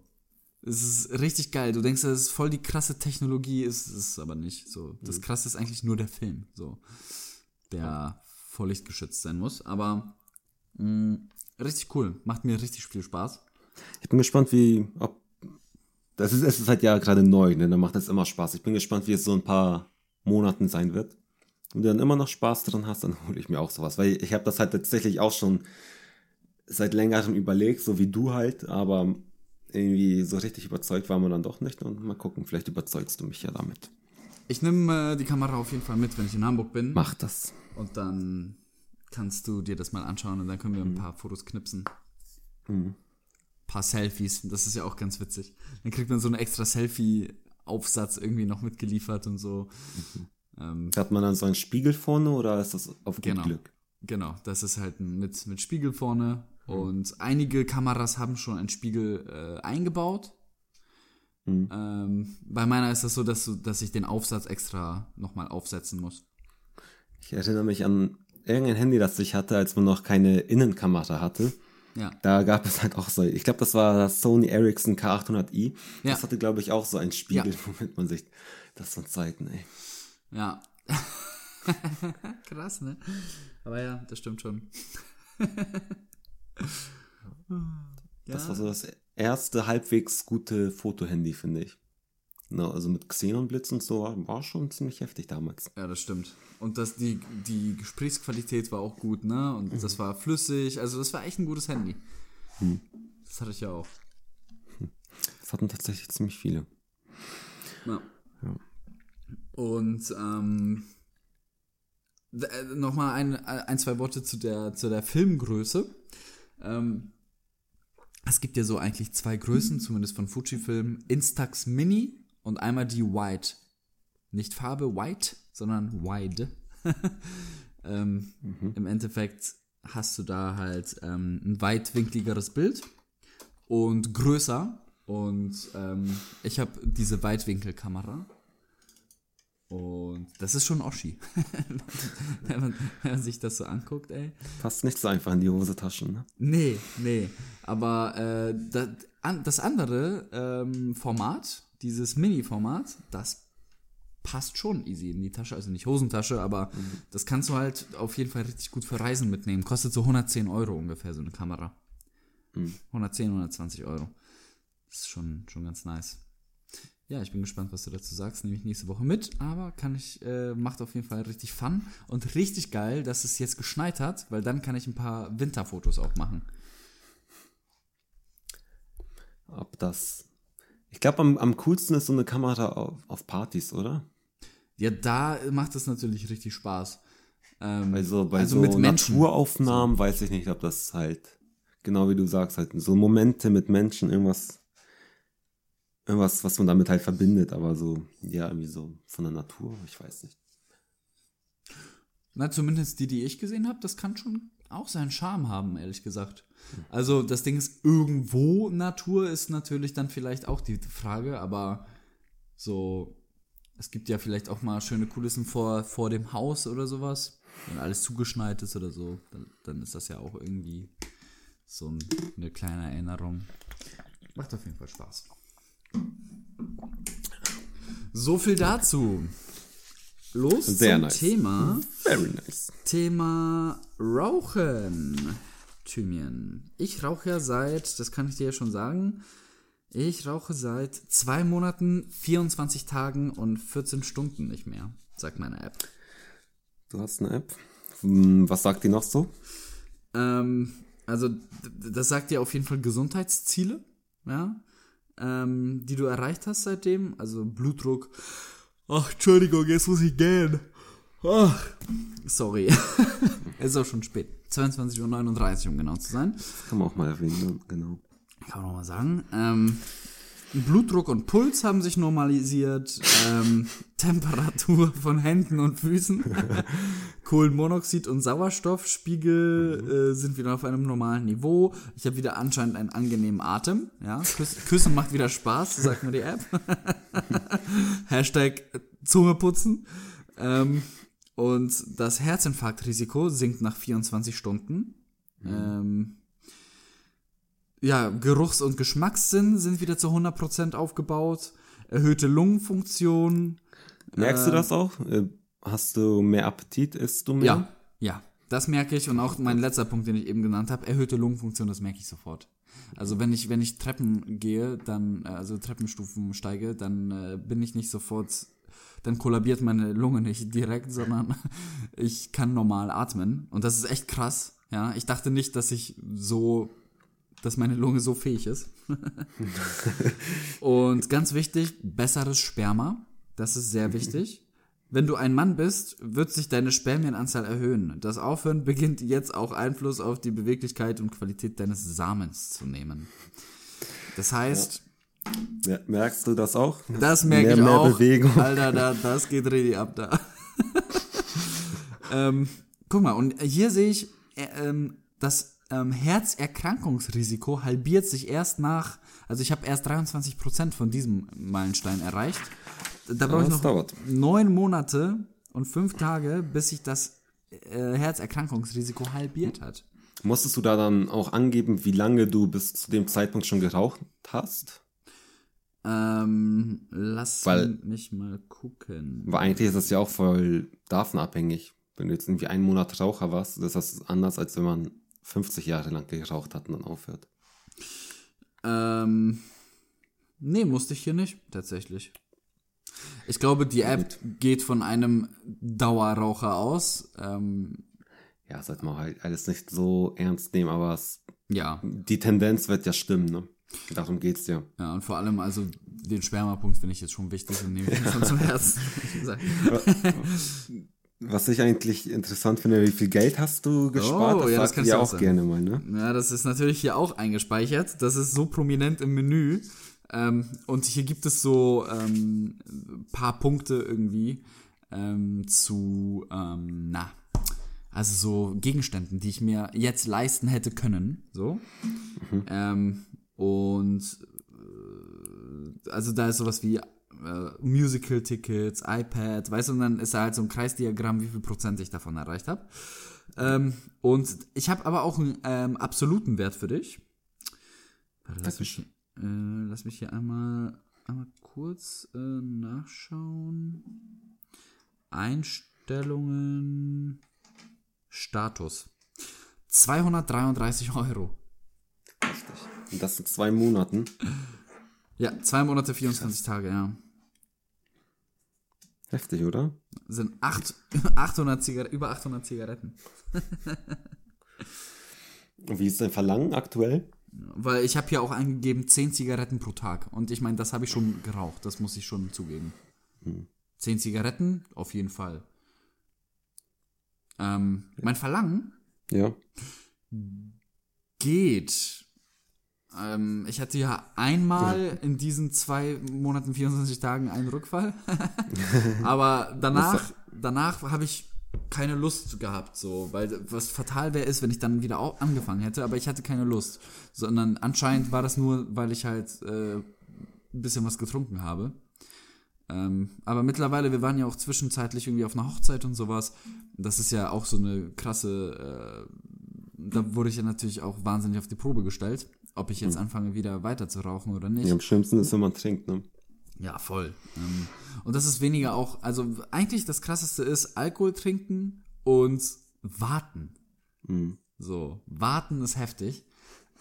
Es ist richtig geil. Du denkst, das ist voll die krasse Technologie, ist es aber nicht. So. Das krasse ist eigentlich nur der Film, so. Der vor Licht geschützt sein muss. Aber mh, richtig cool. Macht mir richtig viel Spaß. Ich bin gespannt, wie, ob, das ist, es ist halt ja gerade neu, ne, da macht es immer Spaß. Ich bin gespannt, wie es so ein paar Monaten sein wird. Wenn du dann immer noch Spaß dran hast, dann hole ich mir auch sowas, weil ich habe das halt tatsächlich auch schon seit längerem überlegt, so wie du halt, aber irgendwie so richtig überzeugt war man dann doch nicht und mal gucken, vielleicht überzeugst du mich ja damit. Ich nehme äh, die Kamera auf jeden Fall mit, wenn ich in Hamburg bin. Mach das. Und dann kannst du dir das mal anschauen und dann können wir ein paar Fotos knipsen. Mhm. paar Selfies, das ist ja auch ganz witzig. Dann kriegt man so eine extra Selfie Aufsatz irgendwie noch mitgeliefert und so. Hat man dann so einen Spiegel vorne oder ist das auf Genau. Glück? Genau, das ist halt ein- mit, mit Spiegel vorne. Und einige Kameras haben schon einen Spiegel äh, eingebaut. Ähm, bei meiner ist das so, dass, du, dass ich den Aufsatz extra nochmal aufsetzen muss. Ich erinnere mich an irgendein Handy, das ich hatte, als man noch keine Innenkamera hatte. Ja. Da gab es halt auch so, ich glaube, das war das Sony Ericsson K800i. Ja. Das hatte, glaube ich, auch so einen Spiegel, Ja. womit man sich, das waren Zeiten, ey. Ja. Krass, ne? Aber ja, das stimmt schon. Das war so das erste halbwegs gute Fotohandy, finde ich. Na, also mit Xenonblitz und so war, war schon ziemlich heftig damals. Ja, das stimmt. Und das, die, die Gesprächsqualität war auch gut, ne? Und das war flüssig. Also das war echt ein gutes Handy. Das hatte ich ja auch. Das hatten tatsächlich ziemlich viele. Ja. Und ähm, äh, nochmal ein, ein, zwei Worte zu der, zu der Filmgröße. Ähm, es gibt ja so eigentlich zwei Größen, zumindest von Fujifilm. Instax Mini und einmal die Wide. Nicht Farbe White, sondern Wide. ähm, Im Endeffekt hast du da halt ähm, ein weitwinkligeres Bild und größer. Und ähm, ich habe diese Weitwinkelkamera. Und das ist schon Oschi. wenn, man, wenn man sich das so anguckt, ey. Passt nicht so einfach in die Hosetaschen, ne? Nee, nee. Aber äh, das, an, das andere ähm, Format, dieses Mini-Format, das passt schon easy in die Tasche. Also nicht Hosentasche, aber das kannst du halt auf jeden Fall richtig gut für Reisen mitnehmen. Kostet so 110 Euro ungefähr, so eine Kamera. 110, 120 Euro. Das ist schon, schon ganz nice. Ja, ich bin gespannt, was du dazu sagst. Nehme ich nächste Woche mit, aber kann ich, äh, macht auf jeden Fall richtig Fun und richtig geil, dass es jetzt geschneit hat, weil dann kann ich ein paar Winterfotos auch machen. Ob das. Ich glaube, am, am coolsten ist so eine Kamera auf, auf Partys, oder? Ja, da macht es natürlich richtig Spaß. Ähm, Also bei Also so mit Menschen. Naturaufnahmen weiß ich nicht, ob das halt, genau wie du sagst, halt so Momente mit Menschen, irgendwas, irgendwas, was man damit halt verbindet, aber so, ja, irgendwie so von der Natur, ich weiß nicht. Na, zumindest die, die ich gesehen habe, das kann schon auch seinen Charme haben, ehrlich gesagt. Also das Ding ist, irgendwo Natur ist natürlich dann vielleicht auch die Frage, aber so, es gibt ja vielleicht auch mal schöne Kulissen vor, vor dem Haus oder sowas. Wenn alles zugeschneit ist oder so, dann, dann ist das ja auch irgendwie so ein, eine kleine Erinnerung. Macht auf jeden Fall Spaß. So viel dazu. Los Sehr zum nice. Thema. Very nice. Thema Rauchen. Thymian. Ich rauche ja seit, das kann ich dir ja schon sagen, ich rauche seit zwei Monaten, 24 Tagen und 14 Stunden nicht mehr, sagt meine App. Du hast eine App. Hm, Was sagt die noch so? Ähm, also, das sagt dir auf jeden Fall Gesundheitsziele, ja, ähm, die du erreicht hast seitdem. Also Blutdruck. Ach, Entschuldigung, jetzt muss ich gehen. Ach, sorry. es ist auch schon spät. 22.39 Uhr, um genau zu sein. Kann man auch mal erwähnen, ne? genau. Kann man noch mal sagen. Ähm, Blutdruck und Puls haben sich normalisiert. Ähm, Temperatur von Händen und Füßen. Kohlenmonoxid und Sauerstoffspiegel äh, sind wieder auf einem normalen Niveau. Ich habe wieder anscheinend einen angenehmen Atem. Ja, Küss, Küssen macht wieder Spaß, sagt mir die App. Hashtag Zunge putzen. Ähm, und das Herzinfarktrisiko sinkt nach 24 Stunden. Ähm, ja, Geruchs- und Geschmackssinn sind wieder zu 100% aufgebaut. Erhöhte Lungenfunktion. Merkst du das auch? Äh, Hast du mehr Appetit? Isst du mehr? Ja, ja, das merke ich. Und auch mein letzter Punkt, den ich eben genannt habe, erhöhte Lungenfunktion, das merke ich sofort. Also wenn ich, wenn ich Treppen gehe, dann, äh, also Treppenstufen steige, dann äh, bin ich nicht sofort, dann kollabiert meine Lunge nicht direkt, sondern ich kann normal atmen. Und das ist echt krass. Ja, ich dachte nicht, dass ich so, dass meine Lunge so fähig ist. Und ganz wichtig, besseres Sperma. Das ist sehr wichtig. Wenn du ein Mann bist, wird sich deine Spermienanzahl erhöhen. Das Aufhören beginnt jetzt auch Einfluss auf die Beweglichkeit und Qualität deines Samens zu nehmen. Das heißt, Mer- Merkst du das auch? Das merke mehr, ich mehr auch. Bewegung. Alter, da, das geht richtig ab da. ähm, guck mal, und hier sehe ich, äh, ähm, das ähm, Herzerkrankungsrisiko halbiert sich erst nach, also ich habe erst 23% von diesem Meilenstein erreicht. Da brauche ich das noch dauert. neun Monate und fünf Tage, bis sich das äh, Herzerkrankungsrisiko halbiert hat. Musstest du da dann auch angeben, wie lange du bis zu dem Zeitpunkt schon geraucht hast? Ähm, lass Weil- mich mal gucken. Weil eigentlich ist das ja auch voll davon abhängig. Wenn du jetzt irgendwie einen Monat Raucher warst, das ist anders, als wenn man 50 Jahre lang geraucht hat und dann aufhört. Ähm, nee, musste ich hier nicht, tatsächlich. Ich glaube, die App geht von einem Dauerraucher aus. Ähm, Ja, sollte man halt alles nicht so ernst nehmen, aber es, ja, die Tendenz wird ja stimmen, ne? Darum geht's ja. ja, und vor allem, also den Spermapunkt finde ich jetzt schon wichtig und nehme ich mir schon zum Herzen. Was ich eigentlich interessant finde, wie viel Geld hast du gespart? Oh, ja, das kannst du auch auch sagen. gerne mal, ne? Ja, das ist natürlich hier auch eingespeichert. Das ist so prominent im Menü. Ähm, und hier gibt es so ähm, ein paar Punkte irgendwie ähm, zu, ähm, na, also so Gegenständen, die ich mir jetzt leisten hätte können. So. Ähm, und äh, also da ist sowas wie äh, Musical-Tickets, iPad, weißt du, und dann ist da halt so ein Kreisdiagramm, wie viel Prozent ich davon erreicht habe. Ähm, und ich habe aber auch einen ähm, absoluten Wert für dich. Warte, lass, mich, hier- äh, lass mich hier einmal, einmal kurz äh, nachschauen. Einstellungen, Status. 233 Euro. Und das in zwei Monaten. Ja, zwei Monate, 24 Tage, ja. Heftig, oder? Sind acht, 800 Zigaretten, über 800 Zigaretten. Und wie ist dein Verlangen aktuell? Weil ich habe hier auch eingegeben 10 Zigaretten pro Tag. Und ich meine, das habe ich schon geraucht. Das muss ich schon zugeben. 10 Zigaretten, auf jeden Fall. Ähm, mein Verlangen Ja. geht. Ähm, ich hatte ja einmal in diesen zwei Monaten, 24 Tagen einen Rückfall. Aber danach, danach habe ich keine Lust gehabt, so, weil was fatal wäre, ist, wenn ich dann wieder au- angefangen hätte, aber ich hatte keine Lust, sondern anscheinend war das nur, weil ich halt äh, ein bisschen was getrunken habe. Ähm, aber mittlerweile, wir waren ja auch zwischenzeitlich irgendwie auf einer Hochzeit und sowas. Das ist ja auch so eine krasse, äh, da wurde ich ja natürlich auch wahnsinnig auf die Probe gestellt, ob ich jetzt anfange, wieder weiter zu rauchen oder nicht. ja. Am schlimmsten ist, wenn man trinkt, ne? Ja, voll. Ähm, und das ist weniger auch, also eigentlich das krasseste ist Alkohol trinken und warten. So, warten ist heftig.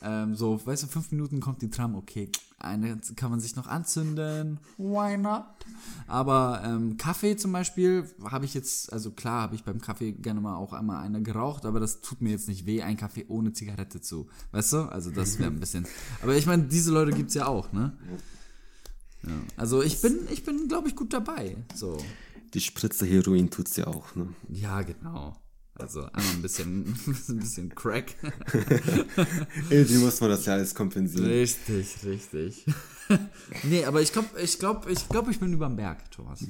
Ähm, so, weißt du, fünf Minuten kommt die Tram, okay, eine kann man sich noch anzünden, why not? Aber ähm, Kaffee zum Beispiel habe ich jetzt, also klar habe ich beim Kaffee gerne mal auch einmal eine geraucht, aber das tut mir jetzt nicht weh, ein Kaffee ohne Zigarette zu, weißt du? Also das wäre ein bisschen, aber ich meine, diese Leute gibt's ja auch, ne? Ja. Also ich bin, ich bin, glaube ich, gut dabei. So. Die Spritze Heroin tut's ja auch, ne? Ja, genau. Also einmal ein bisschen, ein bisschen Crack. Irgendwie muss man das ja alles kompensieren. Richtig, richtig. nee, aber ich glaube, ich glaube, ich glaube, ich bin überm Berg, Thomas.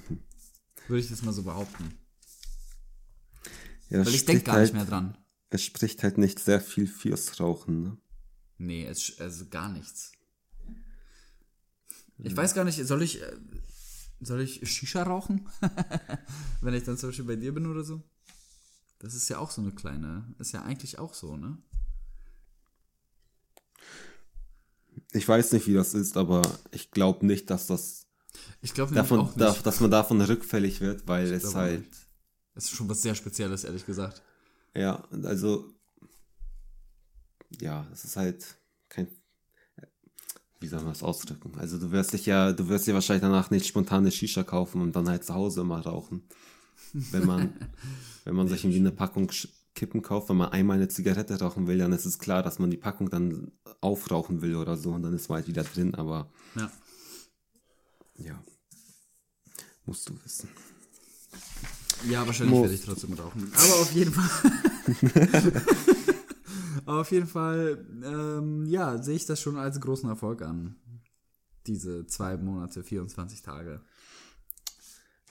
Würde ich das mal so behaupten. Ja, Weil ich denke gar nicht halt, mehr dran. Es spricht halt nicht sehr viel fürs Rauchen, ne? Nee, es, also gar nichts. Ich weiß gar nicht, soll ich, äh, soll ich Shisha rauchen? Wenn ich dann zum Beispiel bei dir bin oder so? Das ist ja auch so eine kleine, ist ja eigentlich auch so, ne? Ich weiß nicht, wie das ist, aber ich glaube nicht, dass das Ich glaube davon, auch nicht. da, dass man davon rückfällig wird, weil es glaube halt, nicht. Das ist schon was sehr Spezielles, ehrlich gesagt. ja, also, ja, es ist halt kein, wie soll man das ausdrücken? Also du wirst dich ja, du wirst dir wahrscheinlich danach nicht spontan eine Shisha kaufen und dann halt zu Hause immer rauchen. Wenn man, wenn man sich irgendwie eine Packung Kippen kauft, wenn man einmal eine Zigarette rauchen will, dann ist es klar, dass man die Packung dann aufrauchen will oder so und dann ist man halt wieder drin, aber Ja. ja, musst du wissen. Ja, wahrscheinlich Mo- werde ich trotzdem rauchen. Aber auf jeden Fall. Auf jeden Fall, ähm, ja, sehe ich das schon als großen Erfolg an. diese zwei Monate, 24 Tage.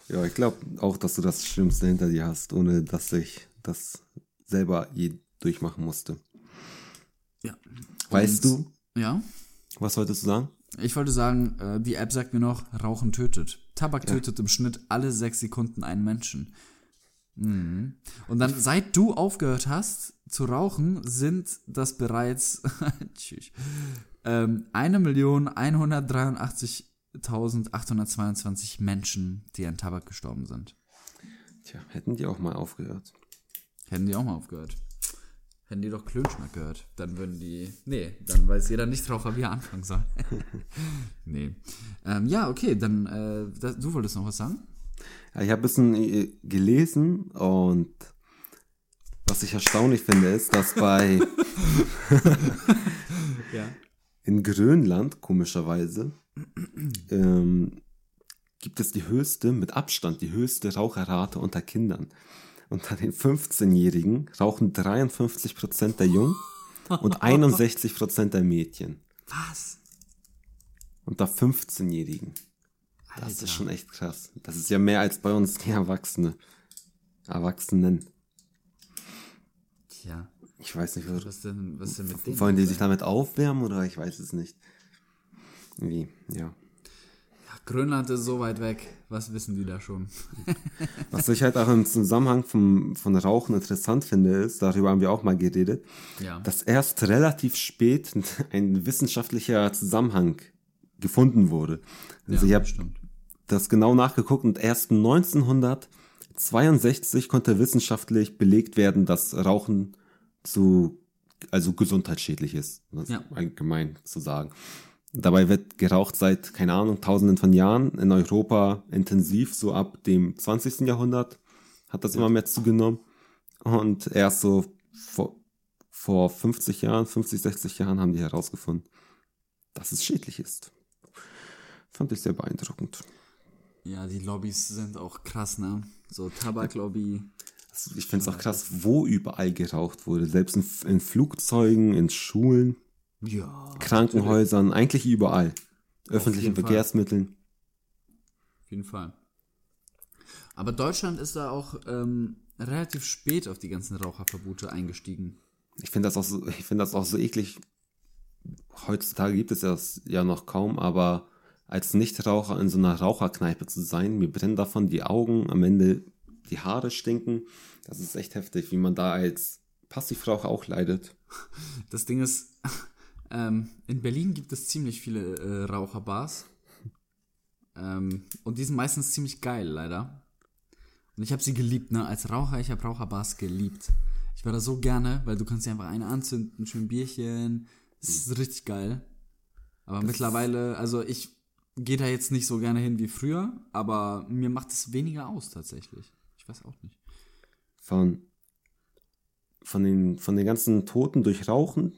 Ja, ich glaube auch, dass du das Schlimmste hinter dir hast, ohne dass ich das selber je durchmachen musste. Ja. Weißt Und, du? Ja. Was wolltest du sagen? Ich wollte sagen, äh, die App sagt mir noch, Rauchen tötet. Tabak ja. tötet im Schnitt alle sechs Sekunden einen Menschen. Mhm. Und dann, seit du aufgehört hast zu rauchen, sind das bereits ähm, 1.183.000 1822 Menschen, die an Tabak gestorben sind. Tja, hätten die auch mal aufgehört. Hätten die auch mal aufgehört. Hätten die doch Klönschnack gehört. Dann würden die. Nee, dann weiß jeder nicht drauf, wie er anfangen soll. nee. Ähm, ja, okay, dann äh, das, du wolltest noch was sagen? Ja, ich habe ein bisschen äh, gelesen und was ich erstaunlich finde, ist, dass bei. ja. In Grönland, komischerweise, ähm, gibt es die höchste, mit Abstand die höchste Raucherrate unter Kindern. Unter den 15-Jährigen rauchen 53% der Jungen und 61% der Mädchen. Was? Unter 15-Jährigen. Das ist schon echt krass. Das ist ja mehr als bei uns die Erwachsene. Erwachsenen. Tja. Ich weiß nicht, was, Was denn, was denn mit denen? wollen die sich damit aufwärmen oder ich weiß es nicht. Wie, ja. Grönland ist so weit weg. Was wissen die da schon? Was ich halt auch im Zusammenhang vom, von Rauchen interessant finde, ist, darüber haben wir auch mal geredet, Ja. dass erst relativ spät ein wissenschaftlicher Zusammenhang gefunden wurde. Also ich habe das genau nachgeguckt und erst 1962 konnte wissenschaftlich belegt werden, dass Rauchen zu, also gesundheitsschädlich ist. Das Ja. ist allgemein zu sagen. Dabei wird geraucht seit, keine Ahnung, tausenden von Jahren in Europa intensiv, so ab dem 20. Jahrhundert hat das immer mehr zugenommen. Und erst so vor, vor 50 Jahren, 50, 60 Jahren haben die herausgefunden, dass es schädlich ist. Fand ich sehr beeindruckend. Ja, die Lobbys sind auch krass, ne? So Tabaklobby. Also ich finde es auch krass, wo überall geraucht wurde. Selbst in, in Flugzeugen, in Schulen, Ja. Krankenhäusern, eigentlich überall. Öffentlichen. Verkehrsmitteln. Auf jeden Fall. Aber Deutschland ist da auch ähm, relativ spät auf die ganzen Raucherverbote eingestiegen. Ich finde das auch so, ich finde das auch so eklig. Heutzutage gibt es das ja noch kaum, aber als Nichtraucher in so einer Raucherkneipe zu sein, mir brennen davon die Augen, am Ende die Haare stinken. Das ist echt heftig, wie man da als Passivraucher auch leidet. Das Ding ist, ähm, in Berlin gibt es ziemlich viele äh, Raucherbars. Ähm, und die sind meistens ziemlich geil, leider. Und ich habe sie geliebt, ne? Als Raucher, ich habe Raucherbars geliebt. Ich war da so gerne, weil du kannst dir einfach eine anzünden, schön Bierchen. Das ist richtig geil. Aber mittlerweile, also ich gehe da jetzt nicht so gerne hin wie früher, aber mir macht es weniger aus tatsächlich. Ich weiß auch nicht. von, von, den, von den ganzen Toten durch Rauchen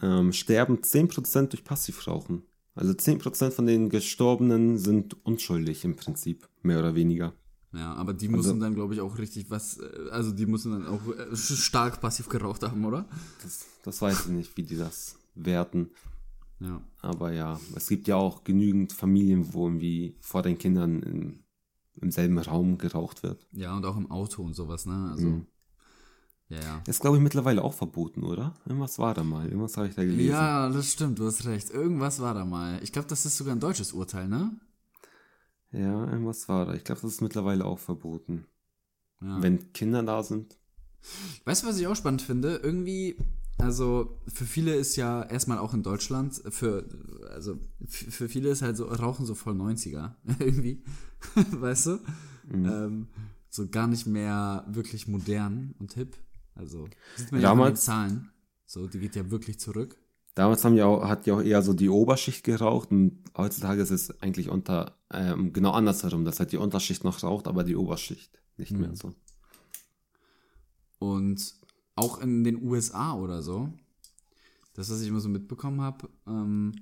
ähm, sterben 10% durch Passivrauchen. Also 10% von den Gestorbenen sind unschuldig im Prinzip, mehr oder weniger. Ja, aber die müssen dann, glaube ich, auch richtig was, äh, also die müssen dann auch äh, stark passiv geraucht haben, oder? Das, das weiß ich nicht, wie die das werten. Ja. Aber ja, es gibt ja auch genügend Familien, wo irgendwie vor den Kindern im, im selben Raum geraucht wird. Ja, und auch im Auto und sowas, ne? Also. Mhm. Ja, ja. Ist, glaube ich, mittlerweile auch verboten, oder? Irgendwas war da mal. Irgendwas habe ich da gelesen. Ja, das stimmt, du hast recht. Irgendwas war da mal. Ich glaube, das ist sogar ein deutsches Urteil, ne? Ja, irgendwas war da. Ich glaube, das ist mittlerweile auch verboten. Ja. Wenn Kinder da sind. Weißt du, was ich auch spannend finde? Irgendwie, also für viele ist ja erstmal auch in Deutschland, für, also für viele ist halt so Rauchen so voll 90er. Irgendwie. weißt du? Ähm, so gar nicht mehr wirklich modern und hip. Also, sieht man ja auch an den Damals- Zahlen. So, die geht ja wirklich zurück. Damals haben ja auch, hat ja auch eher so die Oberschicht geraucht und heutzutage ist es eigentlich unter, ähm, genau andersherum, dass halt die Unterschicht noch raucht, aber die Oberschicht nicht Mhm. mehr so. Und auch in den USA oder so, das, was ich immer so mitbekommen habe, ähm,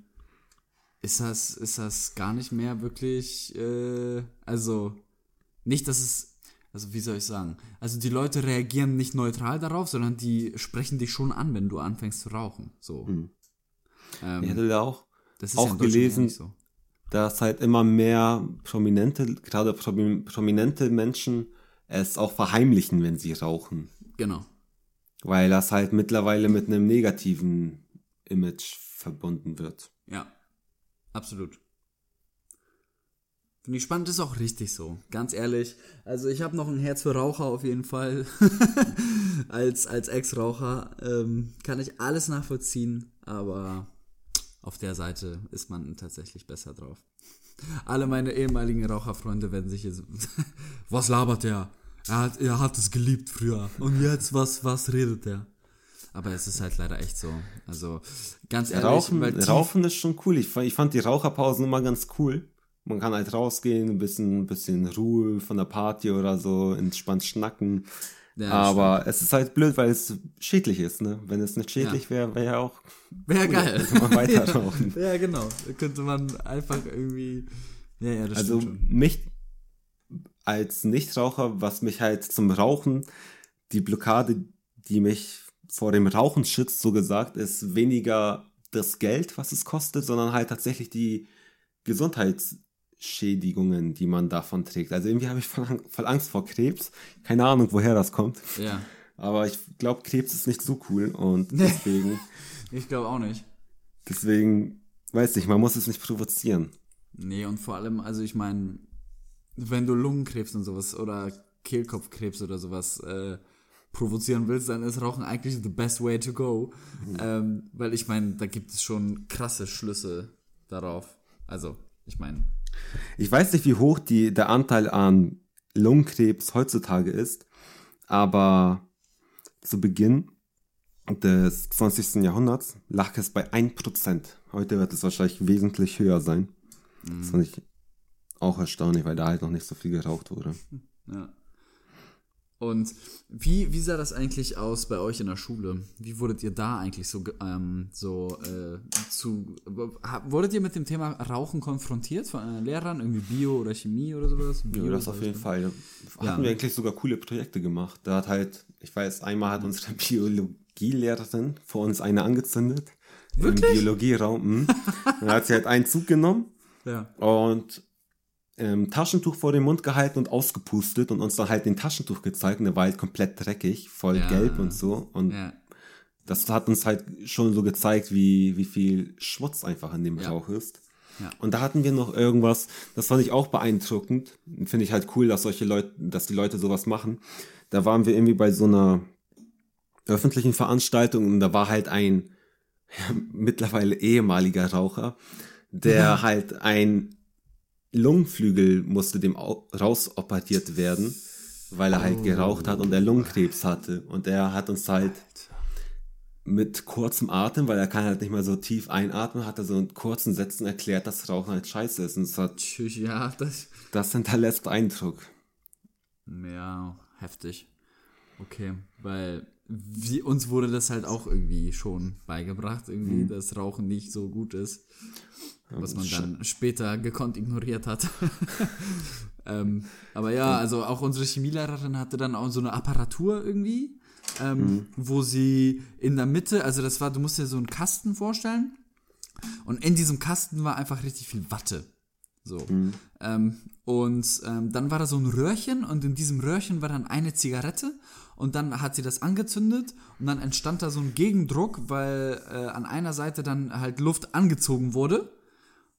ist das, ist das gar nicht mehr wirklich, äh, also nicht, dass es, also wie soll ich sagen, also die Leute reagieren nicht neutral darauf, sondern die sprechen dich schon an, wenn du anfängst zu rauchen. So. Mhm. Ähm, Ich hatte da auch auch Deutschland gelesen, so. dass halt immer mehr prominente, gerade promi- prominente Menschen es auch verheimlichen, wenn sie rauchen. Genau. Weil das halt mittlerweile mit einem negativen Image verbunden wird. Ja, absolut. Finde ich spannend, ist auch richtig so. Ganz ehrlich. Also ich habe noch ein Herz für Raucher auf jeden Fall. als als Ex-Raucher ähm, kann ich alles nachvollziehen, aber auf der Seite ist man tatsächlich besser drauf. Alle meine ehemaligen Raucherfreunde werden sich jetzt. was labert der? Er hat, er hat es geliebt früher. Und jetzt, was, was redet der? Aber es ist halt leider echt so. Also, ganz ehrlich, Rauchen, weil Rauchen ist schon cool. Ich, fa- ich fand die Raucherpausen immer ganz cool. Man kann halt rausgehen, ein bisschen, ein bisschen Ruhe von der Party oder so, entspannt schnacken. Ja, Aber es ist halt blöd, weil es schädlich ist, ne? Wenn es nicht schädlich Ja. wäre, wäre ja auch Wäre cool, geil. Könnte man weiter rauchen. Ja, genau. Da könnte man einfach irgendwie. Ja, ja, das Also stimmt schon. mich als Nichtraucher, was mich halt zum Rauchen, die Blockade, die mich vor dem Rauchen schützt, so gesagt, ist weniger das Geld, was es kostet, sondern halt tatsächlich die Gesundheitsschädigungen, die man davon trägt. Also irgendwie habe ich voll, Ang- voll Angst vor Krebs. Keine Ahnung, woher das kommt. Ja. Aber ich glaube, Krebs ist nicht so cool und deswegen, Ich glaube auch nicht. deswegen, weiß nicht, man muss es nicht provozieren. Nee, und vor allem, also ich meine, wenn du Lungenkrebs und sowas oder Kehlkopfkrebs oder sowas äh, provozieren willst, dann ist Rauchen eigentlich the best way to go. Ähm, weil ich meine, da gibt es schon krasse Schlüsse darauf. Also, ich meine, Ich weiß nicht, wie hoch die, der Anteil an Lungenkrebs heutzutage ist, aber zu Beginn des 20. Jahrhunderts lag es bei 1%. Heute wird es wahrscheinlich wesentlich höher sein. Das fand ich auch erstaunlich, weil da halt noch nicht so viel geraucht wurde. Ja. Und wie, wie sah das eigentlich aus bei euch in der Schule? Wie wurdet ihr da eigentlich so, ähm, so äh, zu. Wurdet ihr mit dem Thema Rauchen konfrontiert von euren Lehrern? Irgendwie Bio oder Chemie oder sowas? Bio, Ja, das auf jeden Fall. Hatten Ja. wir eigentlich sogar coole Projekte gemacht. Da hat halt, ich weiß, einmal hat unsere Biologielehrerin vor uns eine angezündet. Wirklich? Im Biologieraum. mhm. Dann hat sie halt einen Zug genommen Ja. und ähm, Taschentuch vor den Mund gehalten und ausgepustet und uns dann halt den Taschentuch gezeigt und der war halt komplett dreckig, voll Ja. gelb und so. Und Ja. das hat uns halt schon so gezeigt, wie, wie viel Schmutz einfach in dem Ja. Rauch ist. Ja. Und da hatten wir noch irgendwas, das fand ich auch beeindruckend. Finde ich halt cool, dass solche Leute, dass die Leute sowas machen. Da waren wir irgendwie bei so einer öffentlichen Veranstaltung und da war halt ein ja, mittlerweile ehemaliger Raucher, der halt ein Lungenflügel musste dem au- rausoperiert werden, weil er halt geraucht hat und er Lungenkrebs hatte. Und er hat uns halt mit kurzem Atem, weil er kann halt nicht mehr so tief einatmen, hat er so in kurzen Sätzen erklärt, dass Rauchen halt scheiße ist. Und das, hat, ja, das. das hinterlässt Eindruck. Ja, heftig. Okay, weil wie, uns wurde das halt auch irgendwie schon beigebracht, irgendwie, dass Rauchen nicht so gut ist. Was man dann später gekonnt ignoriert hat. ähm, aber ja, also auch unsere Chemielehrerin hatte dann auch so eine Apparatur irgendwie, ähm, wo sie in der Mitte, also das war, du musst dir so einen Kasten vorstellen. Und in diesem Kasten war einfach richtig viel Watte. So. Ähm, und ähm, dann war da so ein Röhrchen und in diesem Röhrchen war dann eine Zigarette und dann hat sie das angezündet und dann entstand da so ein Gegendruck, weil äh, an einer Seite dann halt Luft angezogen wurde.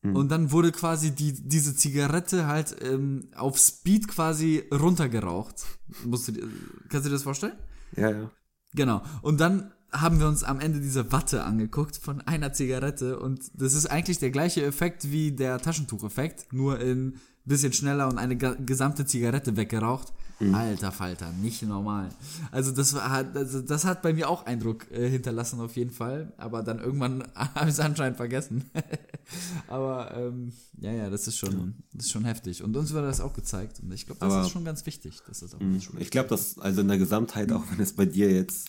Und dann wurde quasi die, diese Zigarette halt ähm, auf Speed quasi runtergeraucht. Musst du, dir- kannst du dir das vorstellen? Ja, ja. Genau. Und dann haben wir uns am Ende diese Watte angeguckt von einer Zigarette und das ist eigentlich der gleiche Effekt wie der Taschentucheffekt, nur in bisschen schneller und eine gesamte Zigarette weggeraucht. Alter Falter, nicht normal. Also das war hat- also das hat bei mir auch Eindruck äh, hinterlassen auf jeden Fall, aber dann irgendwann habe ich es anscheinend vergessen. aber ähm, ja, ja, das ist schon das ist schon heftig und uns wurde das auch gezeigt und ich glaube, das Aber- ist schon ganz wichtig, dass das auch Ich glaube, dass also in der Gesamtheit, auch wenn es bei dir jetzt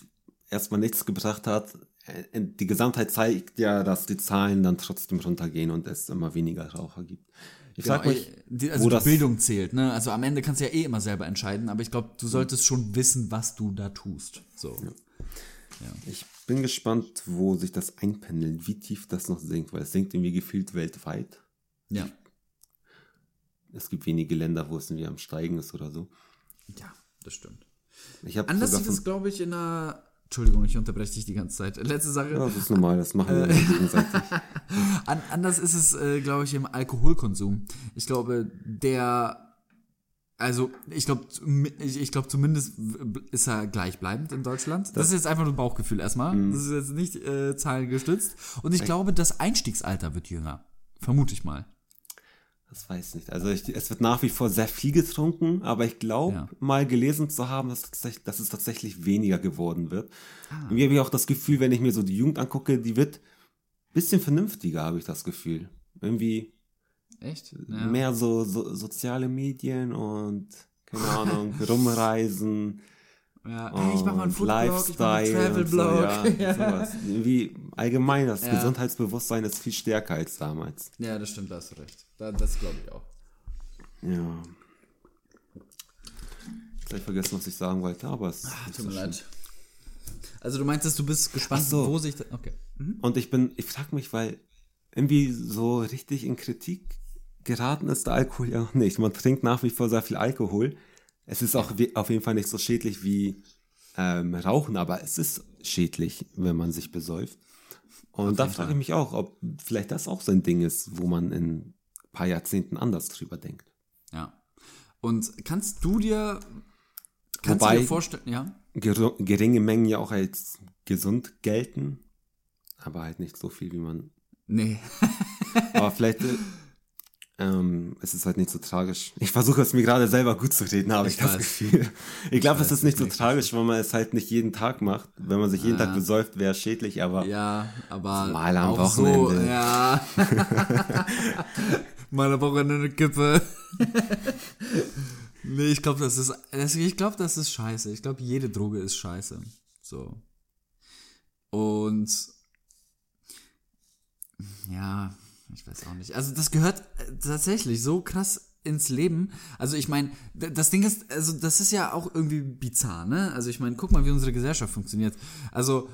erstmal nichts gebracht hat, äh, die Gesamtheit zeigt ja, dass die Zahlen dann trotzdem runtergehen und es immer weniger Raucher gibt. Ich Genau, mich, äh, die, also die Bildung zählt, ne? Also am Ende kannst du ja eh immer selber entscheiden, aber ich glaube, du solltest schon wissen, was du da tust. So. Ich bin gespannt, wo sich das einpendelt, wie tief das noch sinkt, weil es sinkt irgendwie gefühlt weltweit. Ja. Es gibt wenige Länder, wo es irgendwie am Steigen ist oder so. Ja, das stimmt. Ich Anders sieht es, glaube ich, in einer. Entschuldigung, ich unterbreche dich die ganze Zeit. Letzte Sache. ja, das ist normal, das machen Äh. wir gegenseitig. An, anders ist es, äh, glaube ich, im Alkoholkonsum. Ich glaube, der. Also, ich glaube, ich, glaube, zumindest ist er gleichbleibend in Deutschland. Das, ist jetzt einfach nur ein Bauchgefühl erstmal. Mhm. Das ist jetzt nicht äh, zahlengestützt. Und ich glaube, das Einstiegsalter wird jünger. Vermute ich mal. Das weiß ich nicht. Also ich, es wird nach wie vor sehr viel getrunken, aber ich glaube, Ja. mal gelesen zu haben, dass, dass es tatsächlich weniger geworden wird. Ah. Irgendwie habe ich auch das Gefühl, wenn ich mir so die Jugend angucke, die wird ein bisschen vernünftiger, habe ich das Gefühl. Irgendwie Echt? mehr so, so soziale Medien und keine Ahnung, rumreisen. Ja. Hey, ich mache mal einen Foodblog, ich mache einen Lifestyle und so, Travelblog. ja. Irgendwie allgemein, das Ja. Gesundheitsbewusstsein ist viel stärker als damals. Ja, das stimmt, da hast du recht. Da, das glaube ich auch. Ja. Jetzt hab ich vergessen, was ich sagen wollte, aber es Ah, Tut mir leid. Also du meintest, du bist gespannt, Ach so. wo sich... Okay. Und ich bin, ich frage mich, weil irgendwie so richtig in Kritik geraten ist der Alkohol ja noch nicht. Man trinkt nach wie vor sehr viel Alkohol. Es ist auch auf jeden Fall nicht so schädlich wie ähm, Rauchen, aber es ist schädlich, wenn man sich besäuft. Und da frage ich mich auch, ob vielleicht das auch so ein Ding ist, wo man in ein paar Jahrzehnten anders drüber denkt. Ja. Und kannst du dir... Kannst Wobei- du dir vorstellen... Ja? Ger geringe Mengen ja auch als gesund gelten, aber halt nicht so viel, wie man Nee. Aber vielleicht äh, ähm, es ist halt nicht so tragisch. Ich versuche es mir gerade selber gut zu reden, habe ich, Ich das. Gefühl. Ich glaube, es ist nicht so tragisch, wenn man es halt nicht jeden Tag macht. Wenn man sich jeden Tag besäuft, wäre es schädlich, aber Ja, aber Mal am Wochenende. so, ja. Mal am Wochenende eine Kippe. nee, ich glaube, das ist, ich glaube, das ist scheiße. Ich glaube, jede Droge ist scheiße. So. Und, ja, ich weiß auch nicht. Also, das gehört äh, tatsächlich so krass ins Leben. Also, ich meine, das Ding ist, also, das ist ja auch irgendwie bizarr, ne? Also, ich meine, guck mal, wie unsere Gesellschaft funktioniert. Also,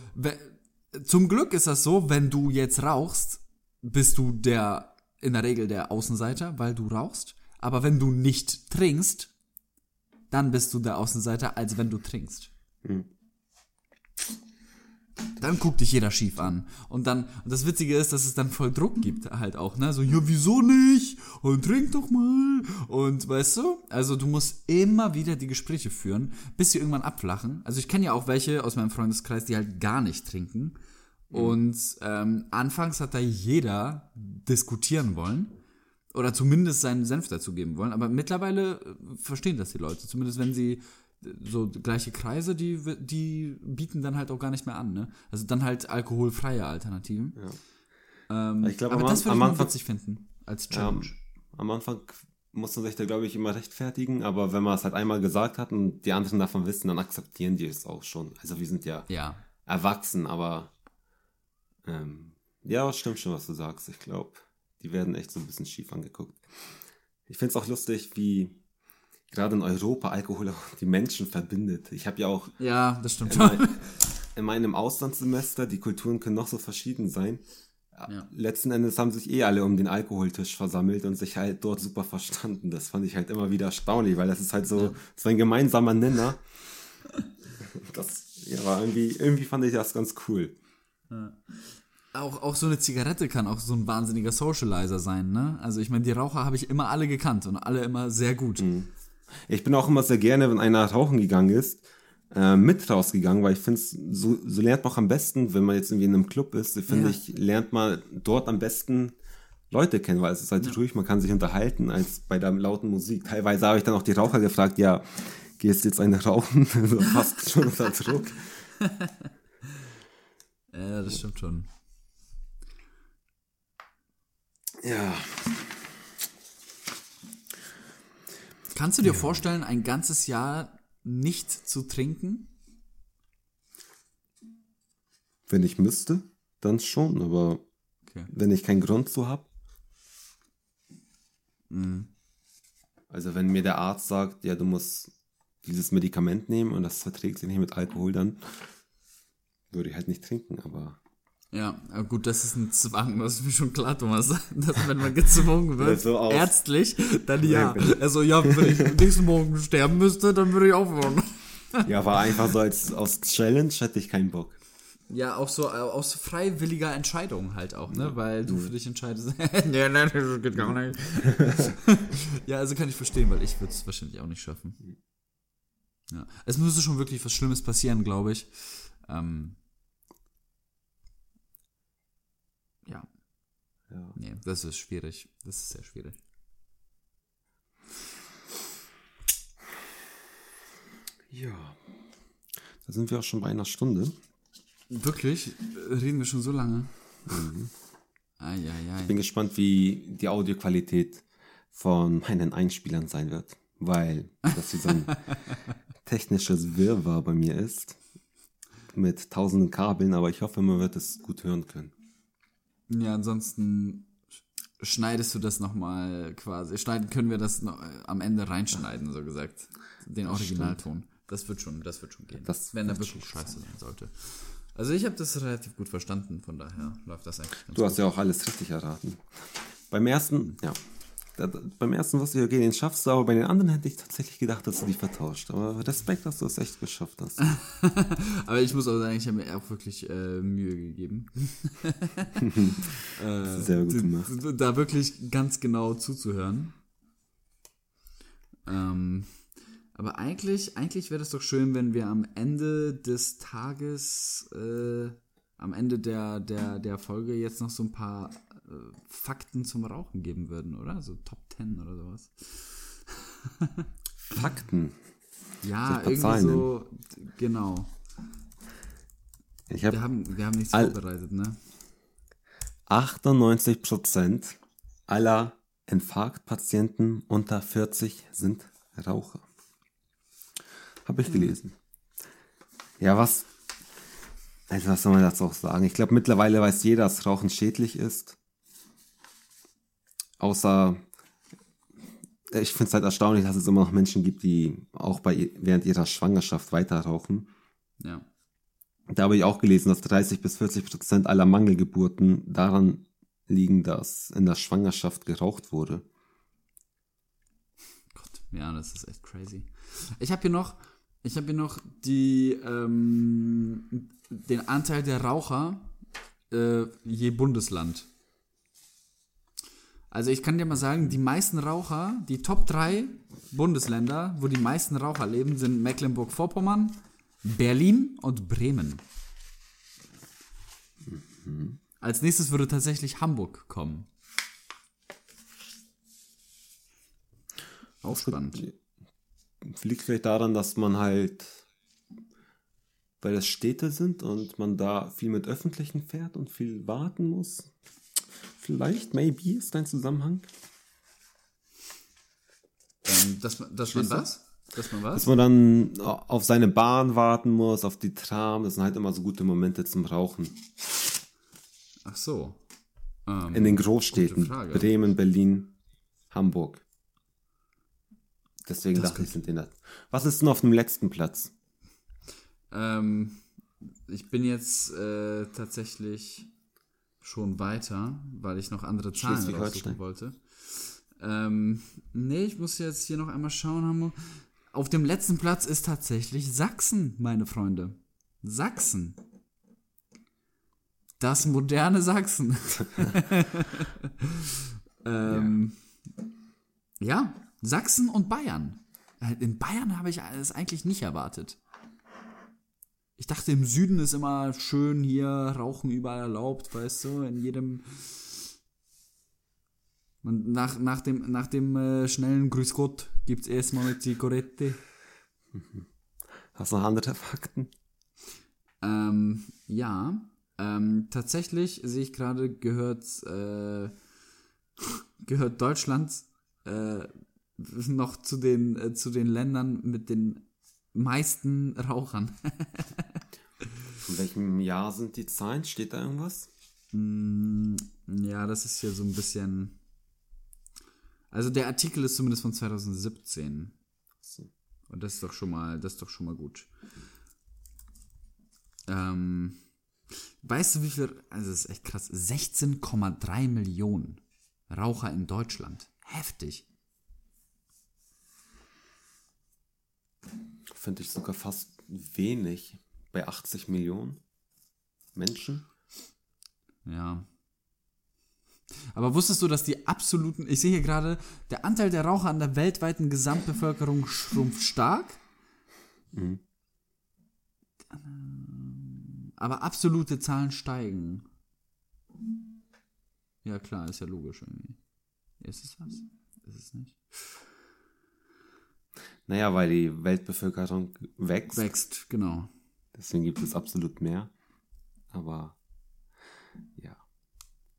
zum Glück ist das so, wenn du jetzt rauchst, bist du der, in der Regel der Außenseiter, weil du rauchst. Aber wenn du nicht trinkst, dann bist du der Außenseiter, als wenn du trinkst. Dann guckt dich jeder schief an. Und dann, und das Witzige ist, dass es dann voll Druck gibt halt auch, ne? So, ja, wieso nicht? Und trink doch mal. Und weißt du? Also du musst immer wieder die Gespräche führen, bis sie irgendwann abflachen. Also ich kenne ja auch welche aus meinem Freundeskreis, die halt gar nicht trinken. Und ähm, anfangs hat da jeder diskutieren wollen. Oder zumindest seinen Senf dazugeben wollen. Aber mittlerweile äh, verstehen das die Leute. Zumindest wenn sie so gleiche Kreise, die, die bieten dann halt auch gar nicht mehr an. Ne? Also dann halt alkoholfreie Alternativen. Ähm, Ich glaube, aber am das würde ich am Anfang- witzig finden. Als Challenge. am Anfang muss man sich da, glaube ich, immer rechtfertigen, aber wenn man es halt einmal gesagt hat und die anderen davon wissen, dann akzeptieren die es auch schon. Also wir sind ja ja. erwachsen, aber ähm, ja, stimmt schon, was du sagst. Ich glaube, die werden echt so ein bisschen schief angeguckt. Ich finde es auch lustig, wie gerade in Europa Alkohol auch die Menschen verbindet. Ich habe ja auch Ja, das stimmt in, schon. mein, in meinem Auslandssemester, die Kulturen können noch so verschieden sein. Ja. Letzten Endes haben sich eh alle um den Alkoholtisch versammelt und sich halt dort super verstanden. Das fand ich halt immer wieder erstaunlich, weil das ist halt so, so ein gemeinsamer Nenner. Das ja, war irgendwie, irgendwie fand ich das ganz cool. Auch, auch so eine Zigarette kann auch so ein wahnsinniger Socializer sein, ne? Also ich meine, die Raucher habe ich immer alle gekannt und alle immer sehr gut. Ich bin auch immer sehr gerne, wenn einer rauchen gegangen ist, äh, mit rausgegangen, weil ich finde, so, so lernt man auch am besten, wenn man jetzt irgendwie in einem Club ist, finde Ja. ich, lernt man dort am besten Leute kennen, weil es ist halt ruhig, man kann sich unterhalten, als bei der lauten Musik. Teilweise habe ich dann auch die Raucher gefragt, ja, gehst jetzt eine rauchen? so fast schon unter Druck. Ja, das stimmt schon. Ja, Kannst du dir vorstellen, ein ganzes Jahr nicht zu trinken? wenn ich müsste, dann schon, aber Okay. wenn ich keinen Grund zu habe. Mhm. Also wenn mir der Arzt sagt, ja, du musst dieses Medikament nehmen und das verträgt sich nicht mit Alkohol, dann Würde ich halt nicht trinken, aber. Ja, gut, das ist ein Zwang, das ist mir schon klar, Thomas. Dass wenn man gezwungen wird, Ja, so ärztlich, dann ja. Ja, Also ja, wenn ich nächsten Morgen sterben müsste, dann würde ich aufhören. Ja, war einfach so als aus Challenge hätte ich keinen Bock. Ja, auch so äh, aus freiwilliger Entscheidung halt auch, ne? Weil du für dich entscheidest, nee, nee, das geht gar nicht. ja, also kann ich verstehen, weil ich würde es wahrscheinlich auch nicht schaffen. Ja. Es müsste schon wirklich was Schlimmes passieren, glaube ich. Ähm, Ja. Nee, das ist schwierig. Das ist sehr schwierig. Ja. Da sind wir auch schon bei einer Stunde. Wirklich? Reden wir schon so lange? Eieiei. Bin gespannt, wie die Audioqualität von meinen Einspielern sein wird. Weil das hier so ein technisches Wirrwarr bei mir ist. Mit tausenden Kabeln, aber ich hoffe, man wird es gut hören können. Ja, ansonsten sch- schneidest du das nochmal quasi. Schneiden können wir das noch, äh, am Ende reinschneiden, so gesagt. Den Originalton. Das wird schon, das wird schon gehen. Das wenn er wird wirklich scheiße sein sollte. Also ich habe das relativ gut verstanden, von daher läuft das eigentlich ganz Du hast ja auch alles richtig erraten. Beim ersten, ja. Beim ersten wusste ich, okay, den schaffst du, aber bei den anderen hätte ich tatsächlich gedacht, dass du die vertauscht. Aber Respekt, dass du es echt geschafft hast. Aber ich muss auch sagen, ich habe mir auch wirklich äh, Mühe gegeben. äh, Sehr gut gemacht. Da wirklich ganz genau zuzuhören. Ähm, aber eigentlich, eigentlich wäre es doch schön, wenn wir am Ende des Tages, äh, am Ende der, der, der Folge jetzt noch so ein paar äh, Fakten zum Rauchen geben würden, oder? So Top 10 oder sowas. Fakten. Ja, irgendwie Zahlen so, genau. Ich Wir habe haben, wir haben nichts vorbereitet, ne? 98% aller Infarktpatienten unter 40 sind Raucher. Habe ich gelesen. Ja, was? Also was soll man dazu auch sagen? Ich glaube, mittlerweile weiß jeder, dass Rauchen schädlich ist. Außer, ich finde es halt erstaunlich, dass es immer noch Menschen gibt, die auch bei, während ihrer Schwangerschaft weiter rauchen. Ja. Da habe ich auch gelesen, dass 30 bis 40 Prozent aller Mangelgeburten daran liegen, dass in der Schwangerschaft geraucht wurde. Gott, ja, das ist echt crazy. Ich habe hier noch, ich habe hier noch die, ähm, den Anteil der Raucher äh, je Bundesland. Also ich kann dir mal sagen, die meisten Raucher, die Top 3 Bundesländer, wo die meisten Raucher leben, sind Mecklenburg-Vorpommern, Berlin und Bremen. Als nächstes würde tatsächlich Hamburg kommen. Auch spannend. Liegt vielleicht daran, dass man halt, weil das Städte sind und man da viel mit Öffentlichen fährt und viel warten muss. Vielleicht, maybe ist ein Zusammenhang. Ähm, dass man, dass man was? Dass man was? Dass man dann auf seine Bahn warten muss, auf die Tram. Das sind halt immer so gute Momente zum Rauchen. Ach so. Ähm, In den Großstädten. Bremen, Berlin, Hamburg. Deswegen Das dachte ich, sind die das. Was ist denn auf dem letzten Platz? ähm, ich bin jetzt äh, tatsächlich schon weiter, weil ich noch andere Zahlen raussuchen wollte. Ähm, nee, ich muss jetzt hier noch einmal schauen. Hamburg. Auf dem letzten Platz ist tatsächlich Sachsen, meine Freunde. Sachsen. Das moderne Sachsen. ähm, ja. Sachsen und Bayern. Äh, In Bayern habe ich es eigentlich nicht erwartet. Ich dachte, im Süden ist immer schön hier Rauchen überall erlaubt, weißt du, in jedem. Und nach, nach dem, nach dem äh, schnellen Grüß Gott gibt es erstmal eine Zigarette. Hast du noch andere Fakten? Ähm, ja, ähm, tatsächlich sehe ich gerade, gehört, äh, gehört Deutschland äh, noch zu den, äh, zu den Ländern mit den meisten Rauchern. In welchem Jahr sind die Zahlen? Steht da irgendwas? ja, das ist hier so ein bisschen. Also der Artikel ist zumindest von 2017. Und das ist doch schon mal, das ist doch schon mal gut. Ähm, weißt du, wie viel, also das ist echt krass, 16,3 Millionen Raucher in Deutschland. Heftig. Finde ich sogar fast wenig bei 80 Millionen Menschen. Ja. Aber wusstest du, dass die absoluten, ich sehe hier gerade, der Anteil der Raucher an der weltweiten Gesamtbevölkerung schrumpft stark? Ähm, Aber absolute Zahlen steigen. Ja, klar, ist ja logisch irgendwie. Ist es das? Ist es nicht? Naja, weil die Weltbevölkerung wächst. Wächst, genau. Deswegen gibt es absolut mehr. Aber ja.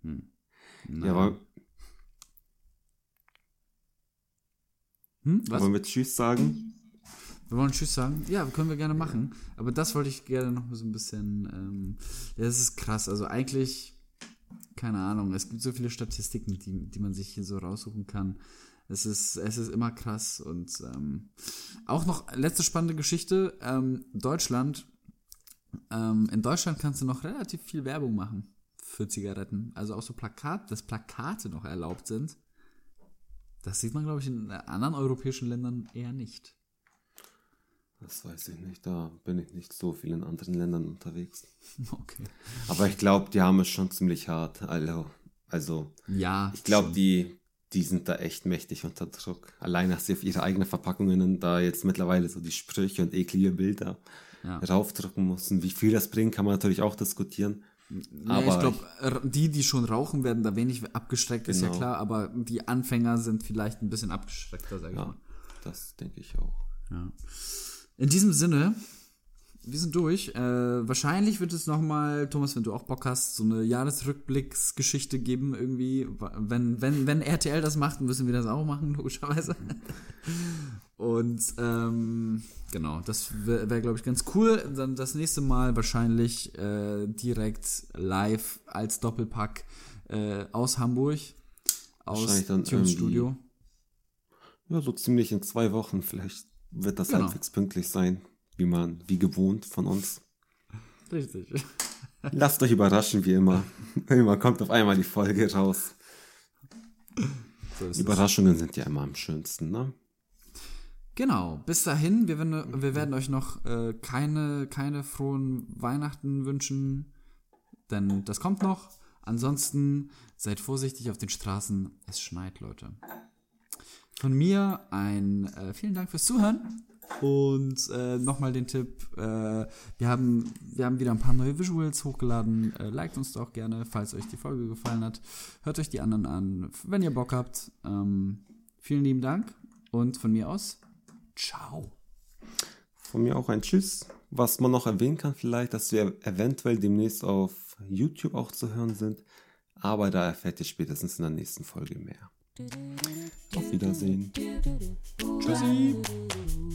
Ja, aber Hm, was? wollen wir Tschüss sagen? Wir wollen Tschüss sagen? Ja, können wir gerne machen. Aber das wollte ich gerne noch so ein bisschen. Ähm, ja, das ist krass. Also eigentlich, keine Ahnung, es gibt so viele Statistiken, die, die man sich hier so raussuchen kann. Es ist, es ist immer krass. Und ähm, auch noch letzte spannende Geschichte. Ähm, Deutschland. Ähm, in Deutschland kannst du noch relativ viel Werbung machen für Zigaretten. Also auch so Plakat, dass Plakate noch erlaubt sind. Das sieht man, glaube ich, in anderen europäischen Ländern eher nicht. Das weiß ich nicht. Da bin ich nicht so viel in anderen Ländern unterwegs. Okay. Aber ich glaube, die haben es schon ziemlich hart. Also, also Ja. ich glaube, die, die sind da echt mächtig unter Druck. Allein, dass sie auf ihre eigenen Verpackungen da jetzt mittlerweile so die Sprüche und eklige Bilder Ja. raufdrücken mussten. Wie viel das bringt, kann man natürlich auch diskutieren. Ja, aber ich glaube, die, die schon rauchen, werden da wenig abgeschreckt, ist ja Genau. klar, aber die Anfänger sind vielleicht ein bisschen abgeschreckter, sag ich Ja, mal. das denke ich auch. Ja. In diesem Sinne, wir sind durch. Äh, wahrscheinlich wird es nochmal, Thomas, wenn du auch Bock hast, so eine Jahresrückblicksgeschichte geben, irgendwie. Wenn, wenn, wenn RTL das macht, müssen wir das auch machen, logischerweise. Und ähm, genau, das wäre, wär, glaube ich, ganz cool. Dann das nächste Mal wahrscheinlich äh, direkt live als Doppelpack äh, aus Hamburg. Aus irgendwie- Studio. Ja, so ziemlich in zwei Wochen. Vielleicht wird das Genau. halbwegs pünktlich sein, wie man, wie gewohnt von uns. Richtig. Lasst euch überraschen, wie immer. immer kommt auf einmal die Folge raus. So. Überraschungen sind ja immer am schönsten, ne? Genau, bis dahin, wir werden, wir werden euch noch äh, keine, keine frohen Weihnachten wünschen, denn das kommt noch. Ansonsten seid vorsichtig auf den Straßen, es schneit, Leute. Von mir ein äh, vielen Dank fürs Zuhören und äh, nochmal den Tipp, äh, wir, haben, wir haben wieder ein paar neue Visuals hochgeladen, äh, liked uns doch gerne, falls euch die Folge gefallen hat. Hört euch die anderen an, wenn ihr Bock habt. Ähm, vielen lieben Dank und von mir aus Ciao. Von mir auch ein Tschüss. Was man noch erwähnen kann vielleicht, dass wir eventuell demnächst auf YouTube auch zu hören sind. Aber da erfährt ihr spätestens in der nächsten Folge mehr. Auf Wiedersehen. Tschüssi.